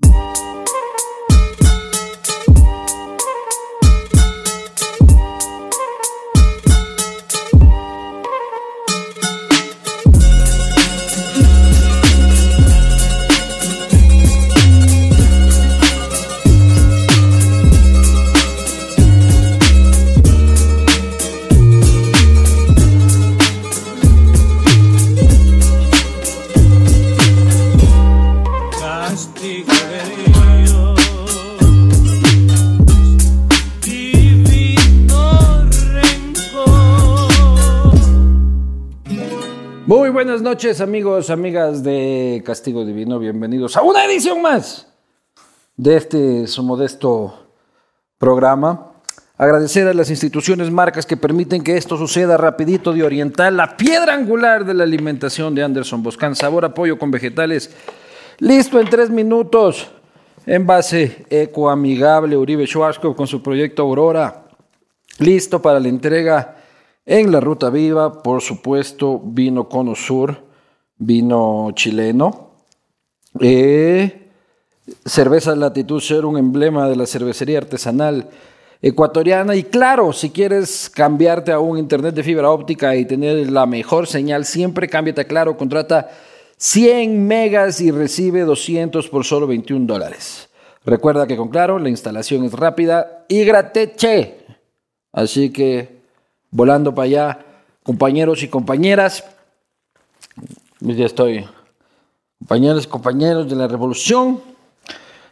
Castigo noches amigos, amigas de Castigo Divino, bienvenidos a una edición más de este su modesto programa. Agradecer a las instituciones marcas que permiten que esto suceda rapidito de Oriental, la piedra angular de la alimentación de Anderson Boscan, sabor a pollo con vegetales, listo en tres minutos, envase ecoamigable Uribe Schwarzkopf con su proyecto Aurora, listo para la entrega en la Ruta Viva, por supuesto, vino Cono Sur, vino chileno. Eh, cerveza Latitud Ser, un emblema de la cervecería artesanal ecuatoriana. Y claro, si quieres cambiarte a un internet de fibra óptica y tener la mejor señal, siempre cámbiate a Claro, contrata 100 megas y recibe 200 por solo 21 dólares. Recuerda que con Claro la instalación es rápida y grateche. Así que volando para allá, compañeros y compañeras. Ya estoy. Compañeros compañeros de la revolución.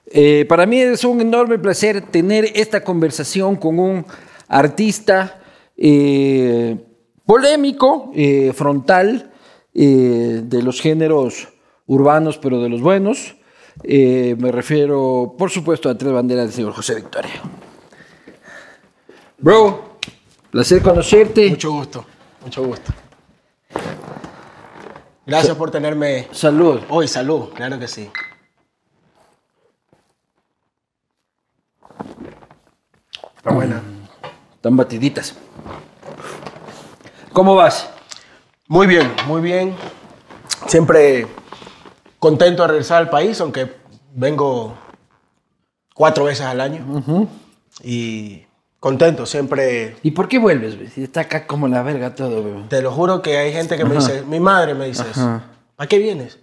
Eh, para mí es un enorme placer tener esta conversación con un artista eh, polémico, eh, frontal, de los géneros urbanos, pero de los buenos. Me refiero, por supuesto, a tres banderas del señor José Victoria. Bro, placer conocerte. Mucho gusto, mucho gusto. Gracias por tenerme Salud. hoy. Salud, claro que sí. Está buena. Están batiditas. ¿Cómo vas? Muy bien, muy bien. Siempre contento de regresar al país, aunque vengo cuatro veces al año. Y contento, siempre. ¿Y por qué vuelves? güey? Si está acá como la verga todo, güey. Te lo juro que hay gente que me dice, mi madre me dice. Ajá. ¿Para qué vienes?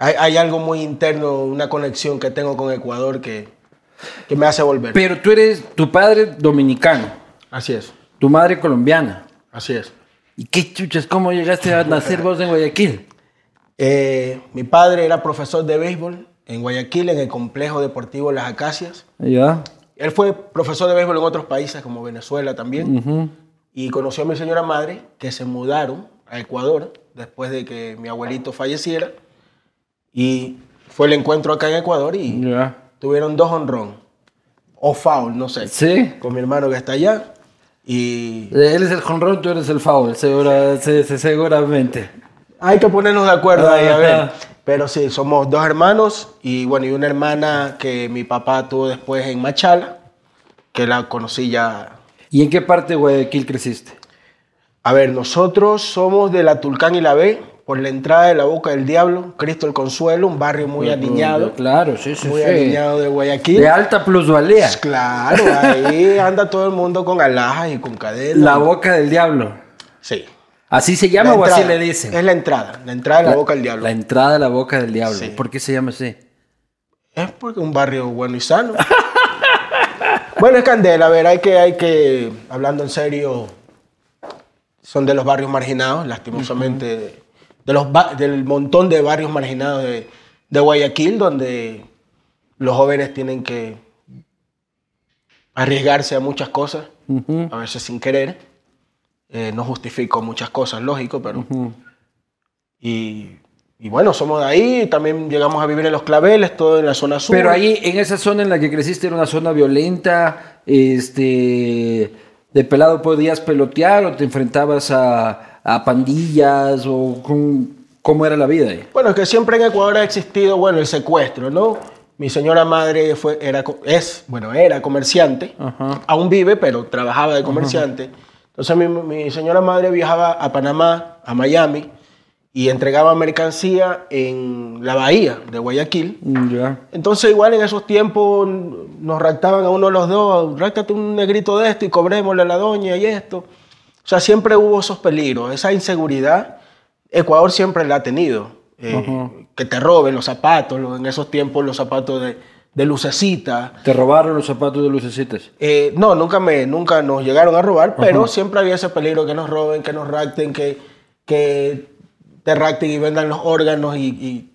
Hay, hay algo muy interno, una conexión que tengo con Ecuador que, que me hace volver. Pero tú eres tu padre dominicano, Así es, tu madre colombiana. así es. ¿Y qué chuchas? ¿Cómo llegaste a nacer vos en Guayaquil? Eh, mi padre era profesor de béisbol en Guayaquil, en el complejo deportivo Las Acacias. Ya. Él fue profesor de béisbol en otros países como Venezuela también. Y conoció a mi señora madre, que se mudaron a Ecuador después de que mi abuelito falleciera. Y fue el encuentro acá en Ecuador y Ya. tuvieron dos honrón. O foul, no sé. Sí. Con mi hermano que está allá. Y Él es el jonrón, tú eres el foul, segura- se- se- seguramente. hay que ponernos de acuerdo ahí, a ver. Ajá. Pero sí, somos dos hermanos y bueno, y una hermana que mi papá tuvo después en Machala, que la conocí ya. ¿Y en qué parte de Guayaquil creciste? A ver, nosotros somos de la Tulcán y la B, por la entrada de la Boca del Diablo, Cristo el Consuelo, un barrio muy aniñado, Claro, sí, sí, muy sí. aniñado de Guayaquil. De alta plusvalía. Pues claro, ahí anda todo el mundo con alhajas y con cadenas. La boca del diablo. Sí. ¿Así se llama La o así le dicen? Es la entrada, la entrada de la, Boca del Diablo. La entrada a la boca del diablo. Sí. ¿Por qué se llama así? Es porque un barrio bueno y sano. bueno, es Candela, a ver, hay que, hay que, hablando en serio, son de los barrios marginados, lastimosamente, de los del montón de barrios marginados de, de Guayaquil, donde los jóvenes tienen que arriesgarse a muchas cosas, a veces sin querer. Eh, no justifico muchas cosas, lógico, pero... y, y bueno, somos de ahí, también llegamos a vivir en Los Claveles, todo en la zona sur. Pero ahí, en esa zona en la que creciste, era una zona violenta, este, de pelado podías pelotear o te enfrentabas a, a pandillas o con- cómo era la vida ahí. Bueno, es que siempre en Ecuador ha existido, bueno, el secuestro, ¿no? Mi señora madre fue, era, es, bueno, era comerciante, Ajá. aún vive, pero trabajaba de comerciante. Entonces mi, mi señora madre viajaba a Panamá, a Miami, y entregaban mercancía en la bahía de Guayaquil. Mm. Entonces, igual en esos tiempos nos raptaban a uno de los dos, ráctate un negrito de esto y cobrémosle a la doña y esto. O sea, siempre hubo esos peligros, esa inseguridad. Ecuador siempre la ha tenido. eh, Que te roben los zapatos, en esos tiempos los zapatos de, de lucecita. ¿Te robaron los zapatos de lucecitas? Eh, no, nunca, me, nunca nos llegaron a robar, pero siempre había ese peligro que nos roben, que nos rapten, que, que te rapten y vendan los órganos y, y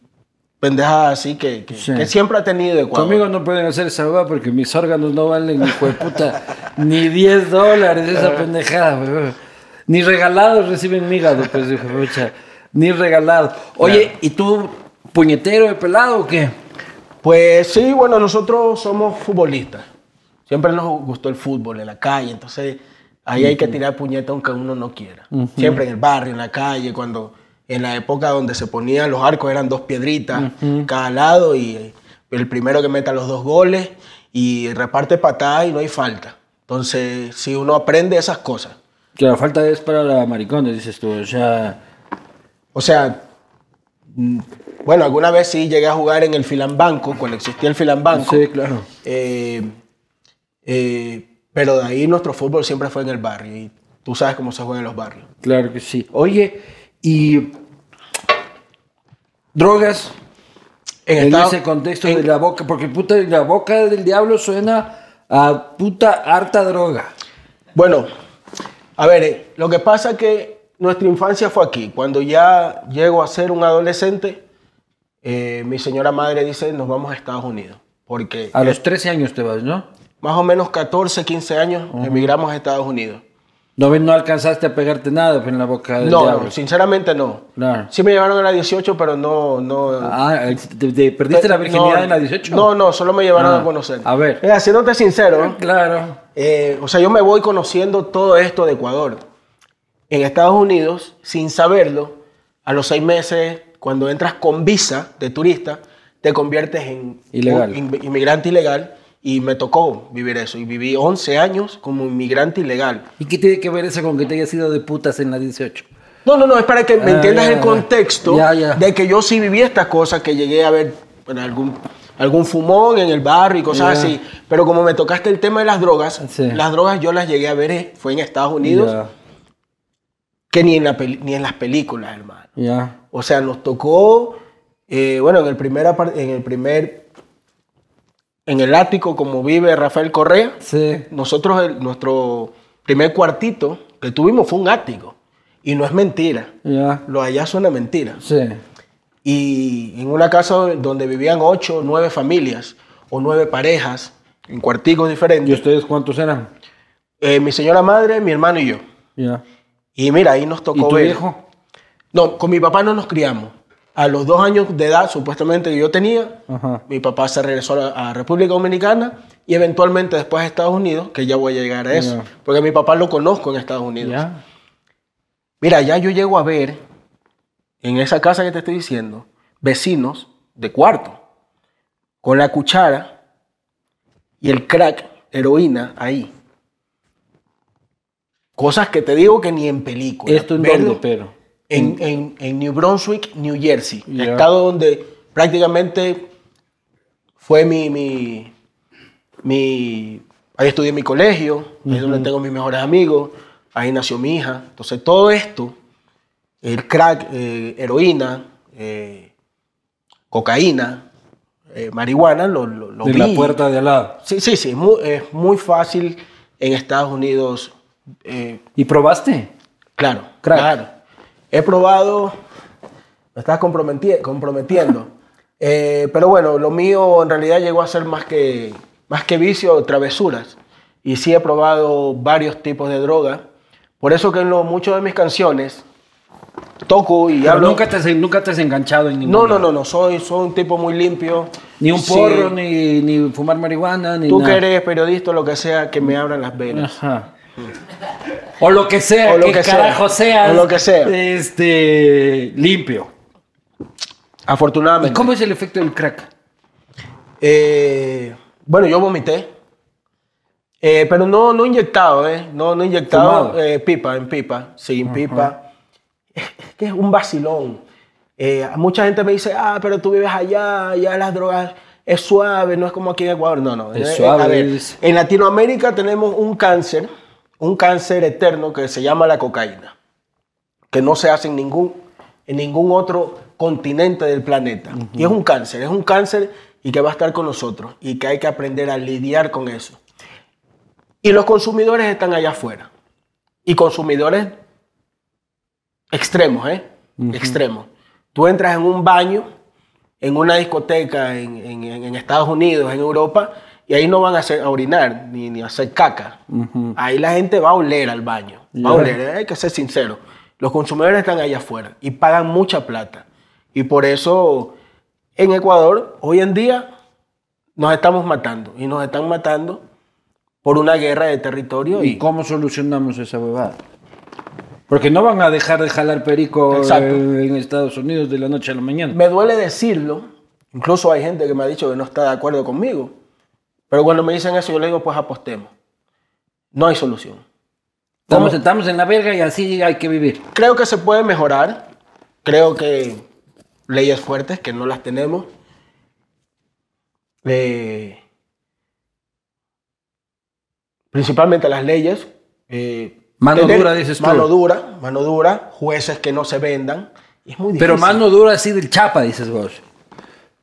pendejadas así que, que, Sí. que siempre ha tenido Ecuador. Conmigo no pueden hacer esa hueá porque mis órganos no valen ni puta, ni 10 dólares esa pendejada, weón. Ni regalados reciben hígado, pues hijo. Ni regalado. Oye, ¿y tú puñetero de pelado o qué? Pues sí, bueno, nosotros somos futbolistas. Siempre nos gustó el fútbol en la calle, entonces ahí hay que tirar puñeta aunque uno no quiera. Siempre en el barrio, en la calle, cuando en la época donde se ponían los arcos eran dos piedritas cada lado y el primero que meta los dos goles y reparte patadas y no hay falta. Entonces, si uno aprende esas cosas, Que la falta es para la maricones, dices tú. O sea, O sea, bueno, alguna vez sí llegué a jugar en el Filambanco, cuando existía el Filambanco. sí, claro. Eh, eh, pero de ahí nuestro fútbol siempre fue en el barrio. Y tú sabes cómo se juega en los barrios. Claro que sí. Oye, y drogas En, en, Estado- ese contexto en- de la boca, porque puta, la boca del diablo suena a puta harta droga. Bueno, a ver, eh, lo que pasa es que nuestra infancia fue aquí. Cuando ya llego a ser un adolescente, eh, mi señora madre dice, nos vamos a Estados Unidos. Porque A los 13 años te vas, ¿no? más o menos 14, 15 años emigramos a Estados Unidos. No, no alcanzaste a pegarte nada pues, en la boca del No, diablo. sinceramente no. Claro. Sí me llevaron a la 18, pero no... no Ah, te- te perdiste la virginidad no, en la 18. No, no, solo me llevaron Ah, a conocer. a ver. Mira, siéndote sincero, Claro. eh, o sea, yo me voy conociendo todo esto de Ecuador. En Estados Unidos, sin saberlo, a los seis meses, cuando entras con visa de turista, te conviertes en Ilegal. in- inmigrante ilegal. Y me tocó vivir eso. Y viví 11 años como inmigrante ilegal. ¿Y qué tiene que ver eso con que te hayas ido de putas en la 18? No, no, no, es para que me Ah, entiendas ya, el contexto Ya, ya. de que yo sí viví estas cosas, que llegué a ver bueno, algún, algún fumón en el barrio y cosas así. Pero como me tocaste el tema de las drogas, Sí. las drogas yo las llegué a ver, eh, fue en Estados Unidos, que ni en, la ni en las películas, hermano. O sea, nos tocó, eh, bueno, en el primer, en el primer, en el ático, como vive Rafael Correa, Sí. nosotros, el- nuestro primer cuartito que tuvimos fue un ático. Y no es mentira. Ya. Lo allá suena mentira. Sí. Y en una casa donde vivían ocho, nueve familias o nueve parejas en cuarticos ¿Y diferentes, ustedes cuántos eran? eh, mi señora madre, mi hermano y yo. Ya. Y mira, ahí nos ¿Y tocó tu ver. viejo? No, con mi papá no nos criamos. A los dos años de edad, supuestamente, que yo tenía, Ajá. mi papá se regresó a, a República Dominicana y eventualmente después a Estados Unidos, que ya voy a llegar a eso. Porque mi papá lo conozco en Estados Unidos. Mira, ya yo llego a ver en esa casa que te estoy diciendo, vecinos de cuarto, con la cuchara y el crack, heroína ahí. Cosas que te digo que ni en película. ¿Esto en dónde, pero? En, en- en New Brunswick, New Jersey. Estado donde prácticamente fue mi, mi, mi- Ahí estudié mi colegio, ahí es donde tengo mis mejores amigos, ahí nació mi hija. Entonces todo esto, el crack, eh, heroína, eh, cocaína, eh, marihuana, lo, lo, lo De vi. la puerta de al lado. Sí, sí, sí, es muy, es muy fácil en Estados Unidos. Eh, ¿Y probaste? Claro, Crack. claro. He probado, me estás comprometi- comprometiendo. Eh, pero bueno, lo mío en realidad llegó a ser más que, más que vicio, travesuras. Y sí he probado varios tipos de droga. Por eso que en lo, muchas de mis canciones toco y Pero hablo. nunca te, has, nunca te has enganchado en no, ningún no, no, no, soy, soy un tipo muy limpio. Ni un Sí, porro, ni, ni fumar marihuana, ni Tú nada. que eres periodista o lo que sea, que me abran las venas. Ajá. O lo que sea, O lo que, que sea. seas. O lo que sea. Este, limpio. ¿Y Afortunadamente. cómo es el efecto del crack? Eh, bueno, yo vomité. Eh, pero no, no inyectado, ¿eh? No, no inyectado. Eh, pipa, en pipa. Sí, en pipa. Es que es un vacilón. Mucha gente me dice, ah, pero tú vives allá, allá las drogas es suave, no es como aquí en Ecuador. No, no. Es suave, a ver, en Latinoamérica tenemos un cáncer, un cáncer eterno que se llama la cocaína, que no se hace en ningún, en ningún otro continente del planeta. Y es un cáncer, es un cáncer y que va a estar con nosotros y que hay que aprender a lidiar con eso. Y los consumidores están allá afuera. Y consumidores extremos, ¿eh? Extremos. Tú entras en un baño, en una discoteca en, en- en- en Estados Unidos, en Europa, y ahí no van a, hacer, a orinar ni, ni a hacer caca. Ahí la gente va a oler al baño. Va a oler, hay que ser sincero. Los consumidores están allá afuera y pagan mucha plata. Y por eso en Ecuador, hoy en día, nos estamos matando. Y nos están matando por una guerra de territorio. ¿Y Y, cómo solucionamos esa huevada? Porque no van a dejar de jalar perico Exacto. en Estados Unidos de la noche a la mañana. Me duele decirlo, incluso hay gente que me ha dicho que no está de acuerdo conmigo, pero cuando me dicen eso yo le digo, pues apostemos. No hay solución. Estamos, ¿Cómo? estamos en la verga y así hay que vivir. Creo que se puede mejorar, creo que leyes fuertes que no las tenemos. Eh, principalmente las leyes. eh, Mano dura, dices tú. Mano dura, mano dura, jueces que no se vendan. Y es muy difícil. Pero mano dura así del chapa, dices vos.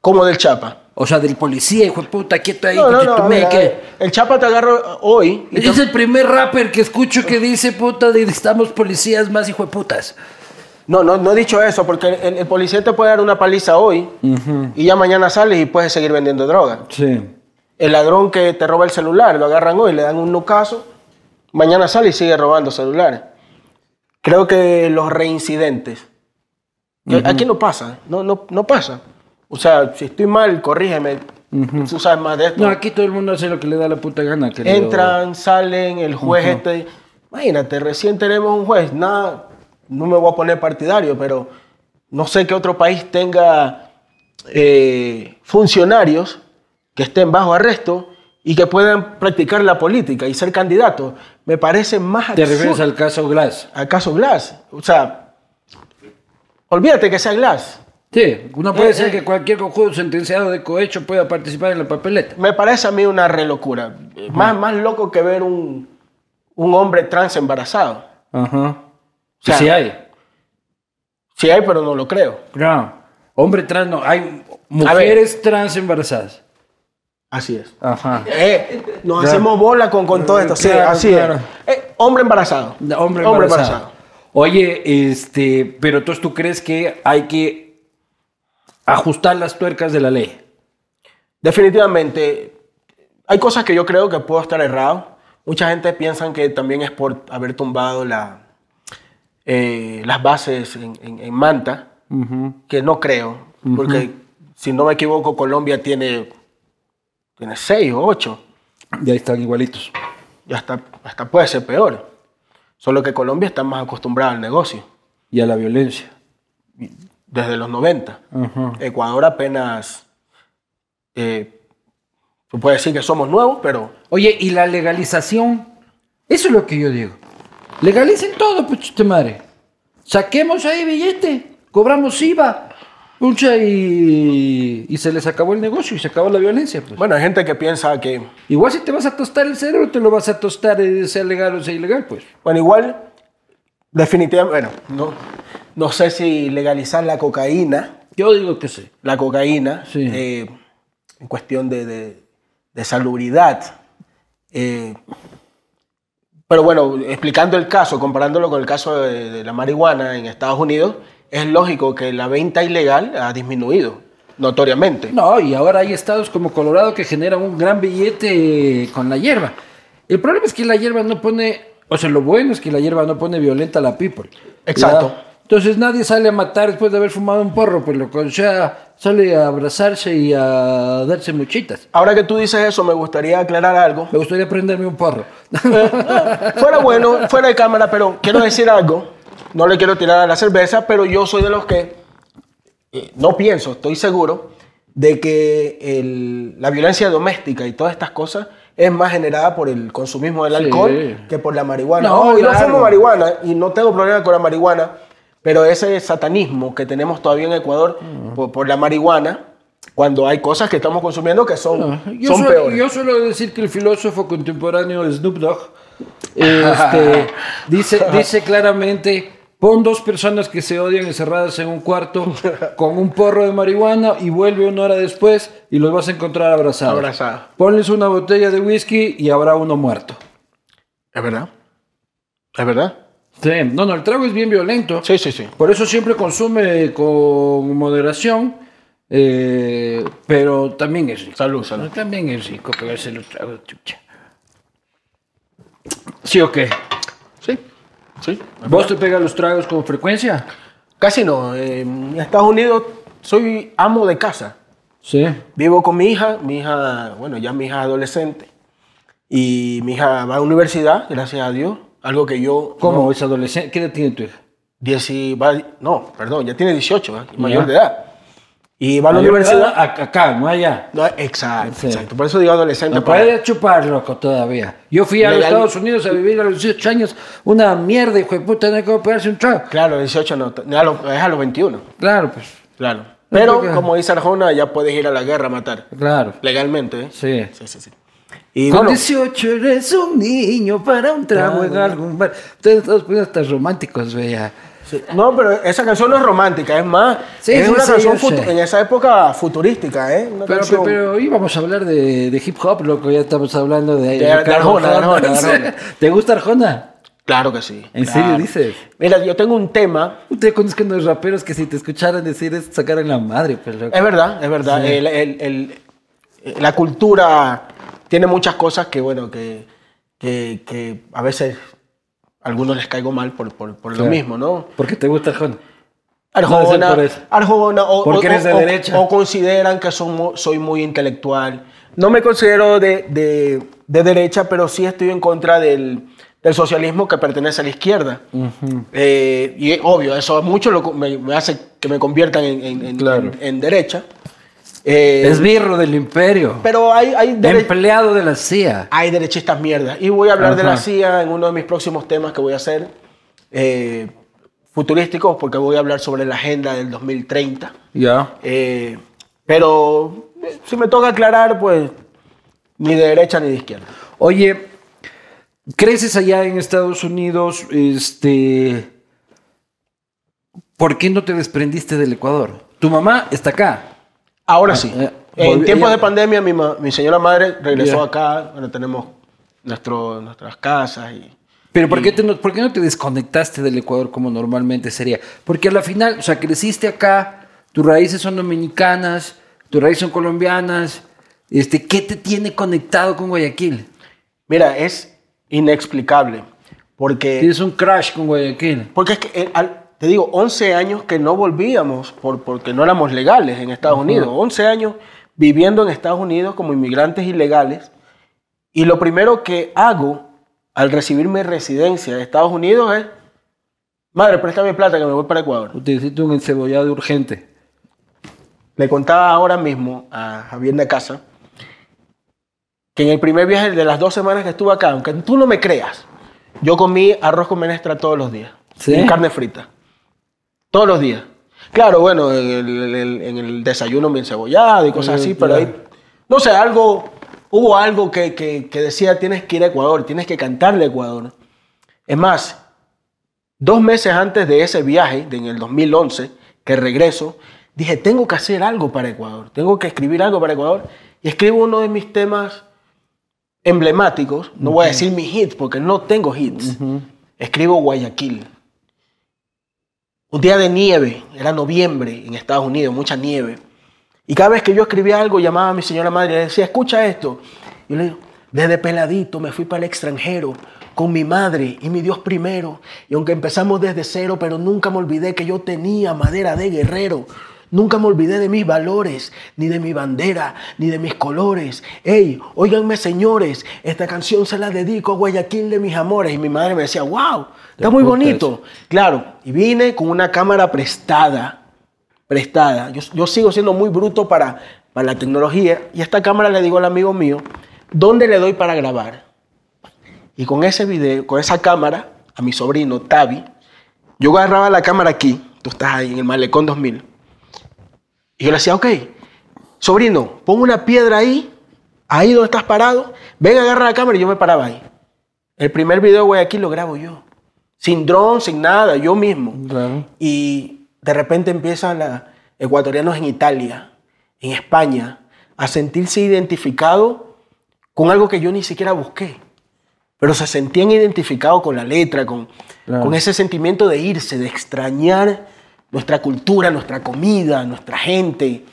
Como del Chapa. O sea, del policía, hijo de puta, quieto ahí, No, no, no, El Chapa te agarro hoy. y te- Es el primer rapper que escucho que dice, puta, estamos policías más hijo de putas. No, no, no he dicho eso, porque el, el policía te puede dar una paliza hoy y ya mañana sales y puedes seguir vendiendo droga. Sí. El ladrón que te roba el celular, lo agarran hoy, le dan un nucazo, mañana sale y sigue robando celulares. Creo que los reincidentes, aquí no pasa, no, no, no pasa. O sea, si estoy mal, corrígeme, tú sabes más de esto. No, aquí todo el mundo hace lo que le da la puta gana. querido. Entran, salen, el juez este. Imagínate, recién tenemos un juez. Nada, no me voy a poner partidario, pero no sé qué otro país tenga eh, funcionarios que estén bajo arresto y que puedan practicar la política y ser candidatos. Me parece más Te refieres al caso Glass. al caso Glass. O sea, olvídate que sea Glass. Sí, no puede Eh, ser eh. que cualquier cojudo sentenciado de cohecho pueda participar en la papeleta. Me parece a mí una re locura. Más, más loco que ver un, un hombre trans embarazado. Ajá. sea, sí hay. Sí hay, pero no lo creo. No. Hombre trans no. Hay mujeres trans embarazadas. Así es. Ajá. Eh, nos hacemos bola con, con todo esto. Sí, Claro, así claro. es. Eh, hombre embarazado. Hombre embarazado. Oye, este, pero entonces tú crees que hay que ajustar las tuercas de la ley. Definitivamente, hay cosas que yo creo que puedo estar errado. Mucha gente piensa que también es por haber tumbado la, eh, las bases en, en- en Manta, que no creo, porque si no me equivoco, Colombia tiene, tiene seis o ocho. Y ahí están igualitos. Y hasta, hasta puede ser peor. Solo que Colombia está más acostumbrada al negocio. Y a la violencia. Desde los 90. Ajá. Ecuador apenas, eh, se puede decir que somos nuevos, pero Oye, ¿y la legalización? Eso es lo que yo digo. Legalicen todo, puchita madre. Saquemos ahí billete, cobramos IVA, pucha, y, y se les acabó el negocio y se acabó la violencia. Pues. bueno, hay gente que piensa que, Igual si te vas a tostar el cerebro, te lo vas a tostar, eh, sea legal o sea ilegal, pues. bueno, igual, definitivamente, bueno, no, no sé si legalizar la cocaína, Yo digo que sí. la cocaína, Sí. eh, en cuestión de, de- de salubridad. eh, pero bueno, explicando el caso, comparándolo con el caso de, de la marihuana en Estados Unidos, es lógico que la venta ilegal ha disminuido notoriamente. No, y ahora hay estados como Colorado que generan un gran billete con la hierba. El problema es que la hierba no pone, o sea, lo bueno es que la hierba no pone violenta a la people. Exacto. Entonces nadie sale a matar después de haber fumado un porro, pues loco. O sea, sale a abrazarse y a darse muchitas. Ahora que tú dices eso, me gustaría aclarar algo. Me gustaría prenderme un porro. Fuera bueno, fuera de cámara, pero quiero decir algo. No le quiero tirar a la cerveza, pero yo soy de los que eh, no pienso, estoy seguro de que el- la violencia doméstica y todas estas cosas es más generada por el consumismo del Sí. alcohol que por la marihuana. No, No, y no claro. fumo marihuana y no tengo problema con la marihuana, Pero ese satanismo que tenemos todavía en Ecuador por, por la marihuana, cuando hay cosas que estamos consumiendo que son, Yo, son suelo, peores. yo suelo decir que el filósofo contemporáneo Snoop Dogg este, dice, dice claramente, pon dos personas que se odian encerradas en un cuarto con un porro de marihuana y vuelve una hora después y los vas a encontrar abrazados. Abrazados. Ponles una botella de whisky y habrá uno muerto. Es verdad. Es verdad. Sí, no, no, el trago es bien violento. Sí, sí, sí. Por eso siempre consume con moderación, eh, pero también es rico. Salud, salud. También es rico pegarse los tragos, chucha. ¿Sí o qué? Sí, sí. ¿Vos te pegas los tragos con frecuencia? Casi no. eh, en Estados Unidos soy amo de casa. Sí. Vivo con mi hija, mi hija, bueno, ya mi hija es adolescente. Y mi hija va a la universidad, gracias a Dios. Algo que yo... ¿Cómo no, es adolescente? ¿Qué edad tiene tu hija? dieci- va- no, perdón, ya tiene 18, ¿eh? Mayor de edad. Y va a la universidad... Acá, no allá. No, exacto, Sí. exacto. Por eso digo adolescente. No para- puede chupar, loco, todavía. Yo fui a los. Estados Unidos a vivir a los 18 años. Una mierda, hijo de puta, no hay como pegarse un trago. Claro, 18 no, es a los 21. Claro, pues. Claro. Pero, porque- como dice Arjona, ya puedes ir a la guerra a matar. Claro. Legalmente, ¿eh? Sí. Sí, sí, sí. Y Con bueno, 18 eres un niño para un trago en Claro. algún bar. Ustedes todos pueden estar románticos, vea. sí. no, pero esa canción no es romántica, es más, Sí, es sí, una sí, canción en esa época futurística, ¿eh? Una Pero, canción- pero, hoy vamos a hablar de, de hip hop, loco. Ya estamos hablando de. de Arjona, de Arjona, de Sí. Arjona. ¿Te gusta Arjona? Claro que sí. ¿En claro. serio dices? Mira, yo tengo un tema, Usted conozca unos raperos que si te escucharan decir esto sacaran la madre, pues, loco. es verdad, es verdad, Sí. el- el- el- la cultura tiene muchas cosas que, bueno, que, que, que a veces a algunos les caigo mal por, por, por lo Claro. mismo, ¿no? Porque te gusta Arjona. No, Arjona, o, Porque o- eres de o- derecha. o consideran que son soy muy intelectual. No me considero de, de- de derecha, pero sí estoy en contra del, del socialismo que pertenece a la izquierda. Eh, y obvio, eso mucho lo me, me hace que me conviertan en- en- Claro. en- en derecha. Eh, Esbirro del imperio. pero hay, hay, Empleado de la CIA. hay derechistas mierda. Y voy a hablar de la. CIA en uno de mis próximos temas que voy a hacer, eh, futurísticos, porque voy a hablar sobre la agenda del 2030. Ya. Eh, pero eh, si me toca aclarar, pues ni de derecha ni de izquierda. Oye, creces allá en Estados Unidos, este. ¿Por qué no te desprendiste del Ecuador? Tu mamá está acá. Ahora sí. eh, en tiempos de pandemia, mi, ma- mi señora madre regresó Ya. acá. Bueno, tenemos nuestro, nuestras casas y. Pero ¿por qué, te no, ¿por qué no te desconectaste del Ecuador como normalmente sería? Porque a la final, o sea, creciste acá, tus raíces son dominicanas, tus raíces son colombianas. Este, ¿Qué te tiene conectado con Guayaquil? Mira, es inexplicable. Porque, Tienes un crash con Guayaquil. porque es que, eh, al- te digo, 11 años que no volvíamos por, porque no éramos legales en Estados Unidos. 11 años viviendo en Estados Unidos como inmigrantes ilegales. Y lo primero que hago al recibir mi residencia de Estados Unidos es, madre, préstame plata que me voy para Ecuador. Utiliziste un encebollado urgente. Le contaba ahora mismo a Javier de Casa que en el primer viaje de las dos semanas que estuve acá, aunque tú no me creas, yo comí arroz con menestra todos los días. ¿Sí? Y carne frita. Todos los días. Claro, bueno, en el, el- en el desayuno me encebollado y cosas así, pero ahí, no sé, algo, hubo algo que, que- que decía, tienes que ir a Ecuador, tienes que cantarle a Ecuador. Es más, dos meses antes de ese viaje, de en el 2011, que regreso, dije, tengo que hacer algo para Ecuador, tengo que escribir algo para Ecuador. Y escribo uno de mis temas emblemáticos, no voy a decir mi hit porque no tengo hits, escribo Guayaquil. Un día de nieve, era noviembre en Estados Unidos, mucha nieve. Y cada vez que yo escribía algo, llamaba a mi señora madre y le decía, escucha esto. Y yo le digo, desde peladito me fui para el extranjero con mi madre y mi Dios primero. Y aunque empezamos desde cero, pero nunca me olvidé que yo tenía madera de guerrero. Nunca me olvidé de mis valores, ni de mi bandera, ni de mis colores. Ey, óiganme señores, esta canción se la dedico a Guayaquil de mis amores. Y mi madre me decía, wow, está muy bonito. Claro, y vine con una cámara prestada, prestada. Yo, yo sigo siendo muy bruto para, para la tecnología. Y esta cámara le digo al amigo mío, ¿dónde le doy para grabar? Y con ese video, con esa cámara, a mi sobrino Tavi, Yo agarraba la cámara aquí, tú estás ahí en el Malecón 2000, y yo le decía, ok, sobrino, pon una piedra ahí, ahí donde estás parado, ven, agarra la cámara y yo me paraba ahí. El primer video de Guayaquil lo grabo yo, sin dron, sin nada, yo mismo. Claro. Y de repente empiezan los ecuatorianos en Italia, en España, a sentirse identificados con algo que yo ni siquiera busqué. Pero se sentían identificados con la letra, con, Claro. con ese sentimiento de irse, de extrañar nuestra cultura, nuestra comida, nuestra gente.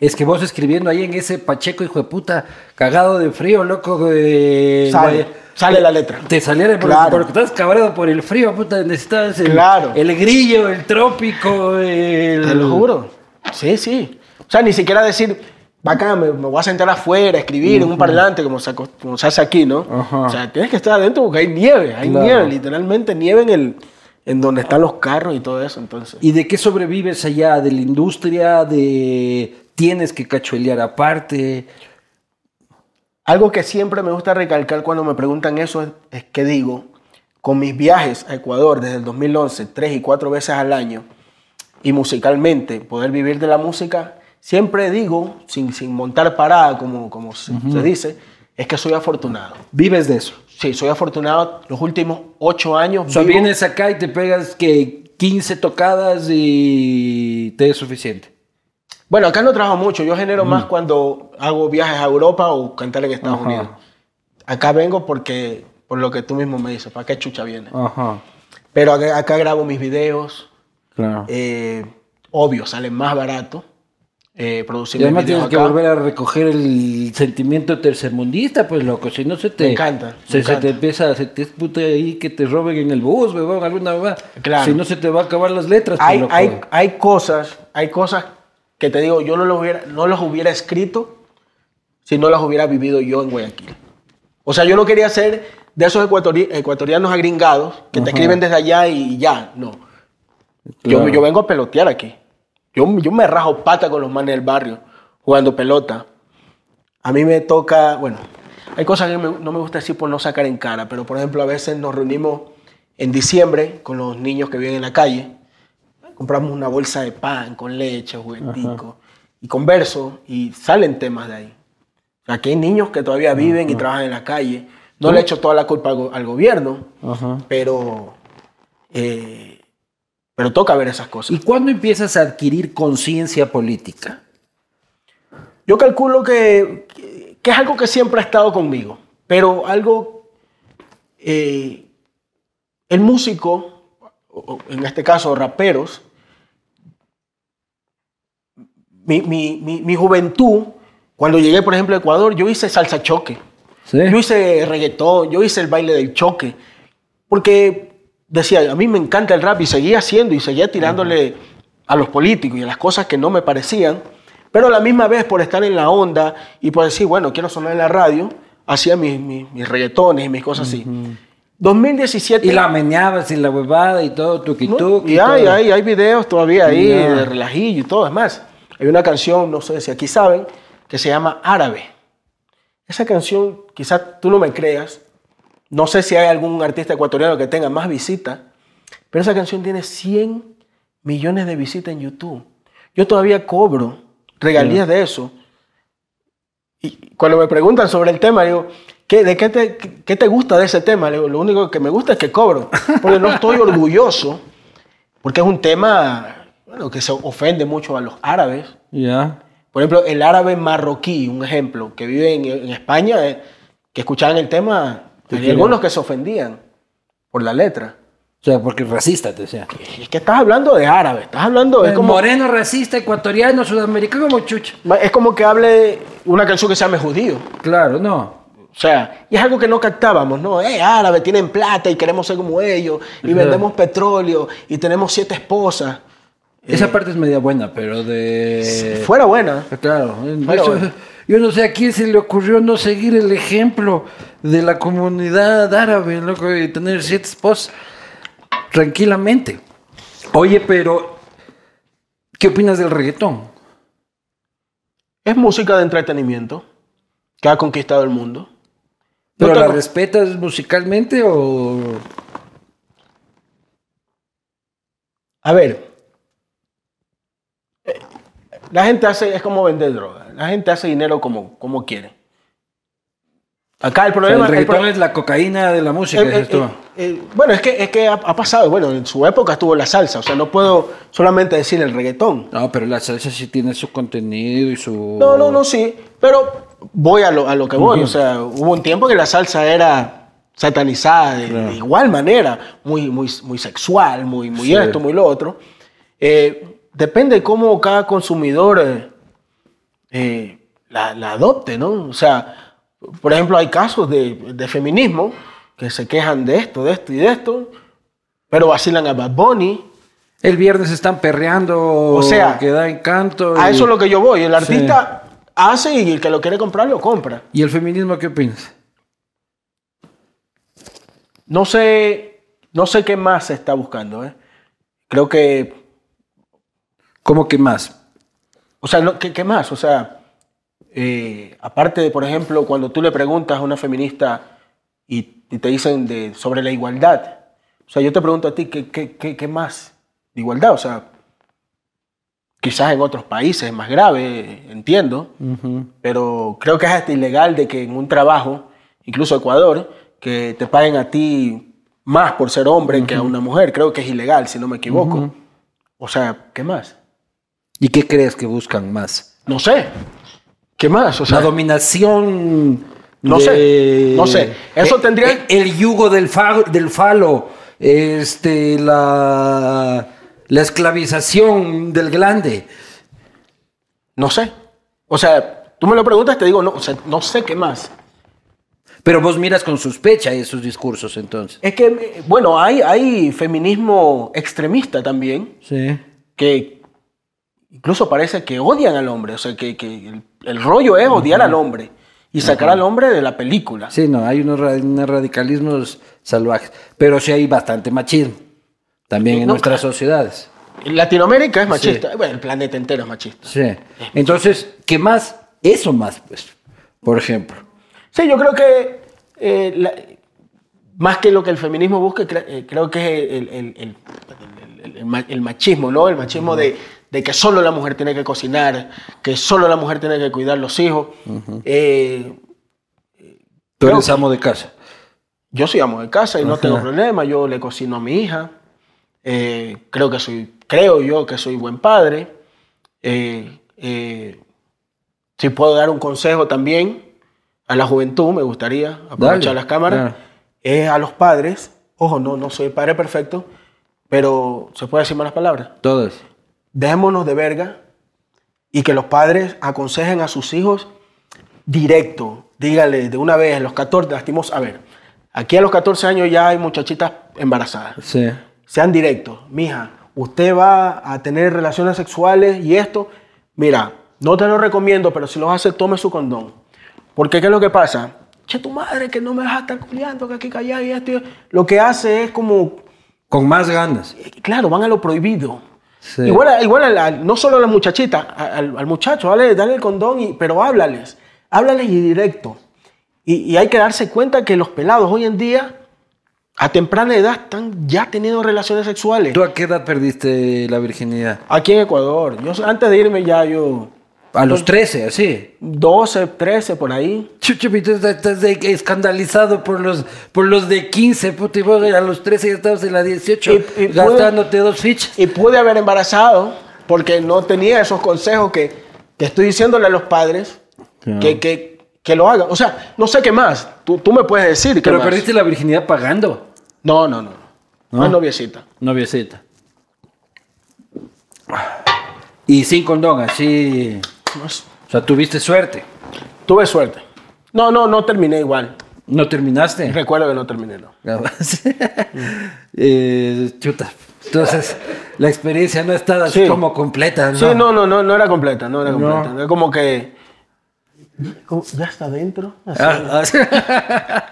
Es que vos escribiendo ahí en ese Pacheco, hijo de puta, cagado de frío, loco. de- Sale, sale la letra. Te saliera Claro. porque estás cabrado por el frío, puta. Necesitas el, Claro. el grillo, el trópico, el. Te lo juro. Sí, sí. O sea, ni siquiera decir, bacán, me, me voy a sentar afuera, a escribir en un parlante como se, como se hace aquí, ¿no? Ajá. O sea, tienes que estar adentro porque hay nieve, hay Claro. nieve, literalmente nieve en, el, en donde están los carros y todo eso. Entonces, ¿Y de qué sobrevives allá? ¿De la industria? ¿De tienes que cachuelear aparte? algo que siempre me gusta recalcar cuando me preguntan eso es, es que digo, con mis viajes a Ecuador desde el 2011, tres y cuatro veces al año, y musicalmente poder vivir de la música, siempre digo, sin, sin montar parada, como, como se, se dice, es que soy afortunado. Vives de eso. Sí, soy afortunado. Los últimos ocho años. O sea, vivo- vienes acá y te pegas que 15 tocadas y te es suficiente. Bueno, acá no trabajo mucho. Yo genero más cuando hago viajes a Europa o cantar en Estados Ajá. Unidos. Acá vengo porque, por lo que tú mismo me dices, ¿para qué chucha viene? Ajá. Pero acá, acá grabo mis videos. Claro. eh, obvio, salen más barato. Eh, y además tienes que volver a recoger el sentimiento tercermundista, pues loco, si no se te... Me encanta, Se, me se te empieza, se te es puta ahí que te roben en el bus, weón, alguna vez. Claro. Si no se te va a acabar las letras, pues, hay, loco. hay, hay cosas, hay cosas que te digo, yo no los hubiera, no los hubiera escrito si no las hubiera vivido yo en Guayaquil. O sea, yo no quería ser de esos ecuatori- ecuatorianos agringados que te escriben desde allá y ya, no. Yo, yo vengo a pelotear aquí. Yo, yo me rajo pata con los manes del barrio jugando pelota. A mí me toca, bueno, hay cosas que me- no me gusta decir por no sacar en cara, pero por ejemplo a veces nos reunimos en diciembre con los niños que viven en la calle, compramos una bolsa de pan con leche, juguetico, y converso y salen temas de ahí. O sea, que hay niños que todavía viven y trabajan en la calle. No le echo toda la culpa al, go- al gobierno, Ajá. pero, eh, pero toca ver esas cosas. ¿Y cuándo empiezas a adquirir conciencia política? Yo calculo que, que es algo que siempre ha estado conmigo, pero algo, eh, el músico, o- en este caso raperos, mi, mi- mi- mi juventud, cuando llegué por ejemplo a Ecuador, yo hice salsa choque, ¿Sí? yo hice reggaetón, yo hice el baile del choque, porque decía, a mí me encanta el rap y seguía haciendo y seguía tirándole a los políticos y a las cosas que no me parecían, pero a la misma vez por estar en la onda y por decir, bueno, quiero sonar en la radio, hacía mis, mis, mis reggaetones y mis cosas así. 2017... Y la meñabas y la huevada y todo, ¿no? tuki. Y hay, todo. hay, hay videos todavía ahí Ya. de relajillo y todo. Es más, hay una canción, no sé si aquí saben, que se llama Árabe. Esa canción, quizás tú no me creas, no sé si hay algún artista ecuatoriano que tenga más visitas, pero esa canción tiene 100 millones de visitas en YouTube. Yo todavía cobro regalías de eso. Y cuando me preguntan sobre el tema, digo, ¿qué, ¿de qué te, qué te gusta de ese tema? Digo, lo único que me gusta es que cobro, porque no estoy orgulloso, porque es un tema bueno, que se ofende mucho a los árabes. Por ejemplo, el árabe marroquí, un ejemplo, que vive en, en España, eh, que escuchaban el tema, Quieren. algunos que se ofendían por la letra. O sea, porque racista, te decía. Es que estás hablando de árabe, estás hablando, es como, Moreno, racista, ecuatoriano, sudamericano, como chucha. es como que hable una canción que se llame judío. Claro, no. O sea, y es algo que no captábamos, ¿no? Eh, árabe, tienen plata y queremos ser como ellos, y Ajá. vendemos petróleo, y tenemos siete esposas. Esa parte es media buena, pero de... Fuera buena. Claro. Fuera eso- buena. Yo no sé a quién se le ocurrió no seguir el ejemplo de la comunidad árabe, loco, y tener siete esposas tranquilamente. Oye, pero ¿qué opinas del reggaetón? Es música de entretenimiento que ha conquistado el mundo. ¿Pero No la respetas musicalmente o...? A ver, eh, la gente hace, es como vender droga. La gente hace dinero como, como quiere. Acá el O sea, problema el reggaetón pro- es la cocaína de la música, eh, eh, eh, eh, bueno, es que, es que ha, ha pasado. Bueno, en su época estuvo la salsa. O sea, no puedo solamente decir el reggaetón. No, pero la salsa sí tiene su contenido y su... No, no, no, sí. Pero voy a lo, a lo que voy. O sea, hubo un tiempo que la salsa era satanizada de, de igual manera, muy, muy, muy sexual, muy, muy Sí. esto, muy lo otro. Eh, depende de cómo cada consumidor eh, la, la adopte, ¿no? O sea, por ejemplo, hay casos de, de feminismo que se quejan de esto, de esto y de esto, pero vacilan a Bad Bunny. El viernes están perreando, O sea, que da encanto. A y- eso es lo que yo voy. El Sí. artista hace y el que lo quiere comprar lo compra. ¿Y el feminismo qué opinas? No sé, no sé qué más se está buscando. ¿eh? Creo que, ¿Cómo que más? O sea, ¿qué, qué más? O sea, eh, aparte de, por ejemplo, cuando tú le preguntas a una feminista y, y te dicen de, sobre la igualdad, o sea, yo te pregunto a ti, ¿qué, qué, qué, qué más de igualdad? O sea, quizás en otros países es más grave, entiendo, pero creo que es hasta ilegal de que en un trabajo, incluso Ecuador, que te paguen a ti más por ser hombre que a una mujer. Creo que es ilegal, si no me equivoco. O sea, ¿qué más? ¿Y qué crees que buscan más? No sé. ¿Qué más? O sea, la dominación. No de- sé, no sé. Eso Eh, tendría- eh, El yugo del, fa- del falo. Este, la, la esclavización del glande. no sé. O sea, tú me lo preguntas, te digo, no, o sea, no sé qué más. Pero vos miras con sospecha esos discursos entonces. Es que, bueno, hay, hay feminismo extremista también, Sí. que incluso parece que odian al hombre. O sea, que, que el, el rollo es odiar al hombre y sacar al hombre de la película. Sí, no, hay unos, unos radicalismos salvajes. Pero sí hay bastante machismo. También en nuestras claro. sociedades. En Latinoamérica es machista. Bueno, el planeta entero es machista. Sí. Entonces, ¿qué más? Eso más, pues. Por ejemplo. Sí, yo creo que eh, la- más que lo que el feminismo busca, eh, creo que es el, el- el- el- el ma- el machismo, ¿no? El machismo de, de que solo la mujer tiene que cocinar, que solo la mujer tiene que cuidar los hijos. Eh, Tú Creo eres amo de casa. yo soy amo de casa y no tengo problema, yo le cocino a mi hija. Eh, creo que soy, creo yo que soy buen padre. Eh, si puedo dar un consejo también a la juventud, me gustaría aprovechar Dale, las cámaras, es a los padres. Ojo, no, no soy padre perfecto, pero se puede decir malas palabras. Todas. Dejémonos de verga y que los padres aconsejen a sus hijos directo. Dígale de una vez, a los 14, lastimos, a ver, aquí a los 14 años ya hay muchachitas embarazadas. Sí. Sean directos. Mija, usted va a tener relaciones sexuales y esto, mira, no te lo recomiendo, pero si lo hace, tome su condón. Porque ¿qué es lo que pasa? Che, tu madre que no me deja estar culiando, que aquí, allá y esto. Lo que hace es como Con más ganas. claro, van a lo prohibido. Sí. Igual, igual a la- no solo a la muchachita, al, al muchacho, dale, dale el condón, y, pero háblales, háblales y directo. Y, y hay que darse cuenta que los pelados hoy en día, a temprana edad, están ya teniendo relaciones sexuales. ¿Tú a qué edad perdiste la virginidad? Aquí en Ecuador, yo antes de irme ya yo, A los 13, así. 12, 13 por ahí. Chuchupito, estás, escandalizado por los, por los de 15, puto, y vos a los 13 ya estabas en la 18 Y- y gastándote dos fichas. Y pude haber embarazado porque no tenía esos consejos que, que estoy diciéndole a los padres que, que, que lo hagan. O sea, no sé qué más. Tú, tú me puedes decir qué Pero más. perdiste la virginidad pagando. No, no, no. No, ¿No? noviecita. Noviecita. Y sin condón, así. O sea, tuviste suerte. Tuve suerte. No, no, no terminé igual. ¿No terminaste? Recuerdo que no terminé, no. eh, chuta. Entonces, la experiencia no está así Sí. como completa, ¿no? Sí, no, no, no, no era completa, no era No. completa. Era como que... como, ¿Ya está dentro? Así. Ah,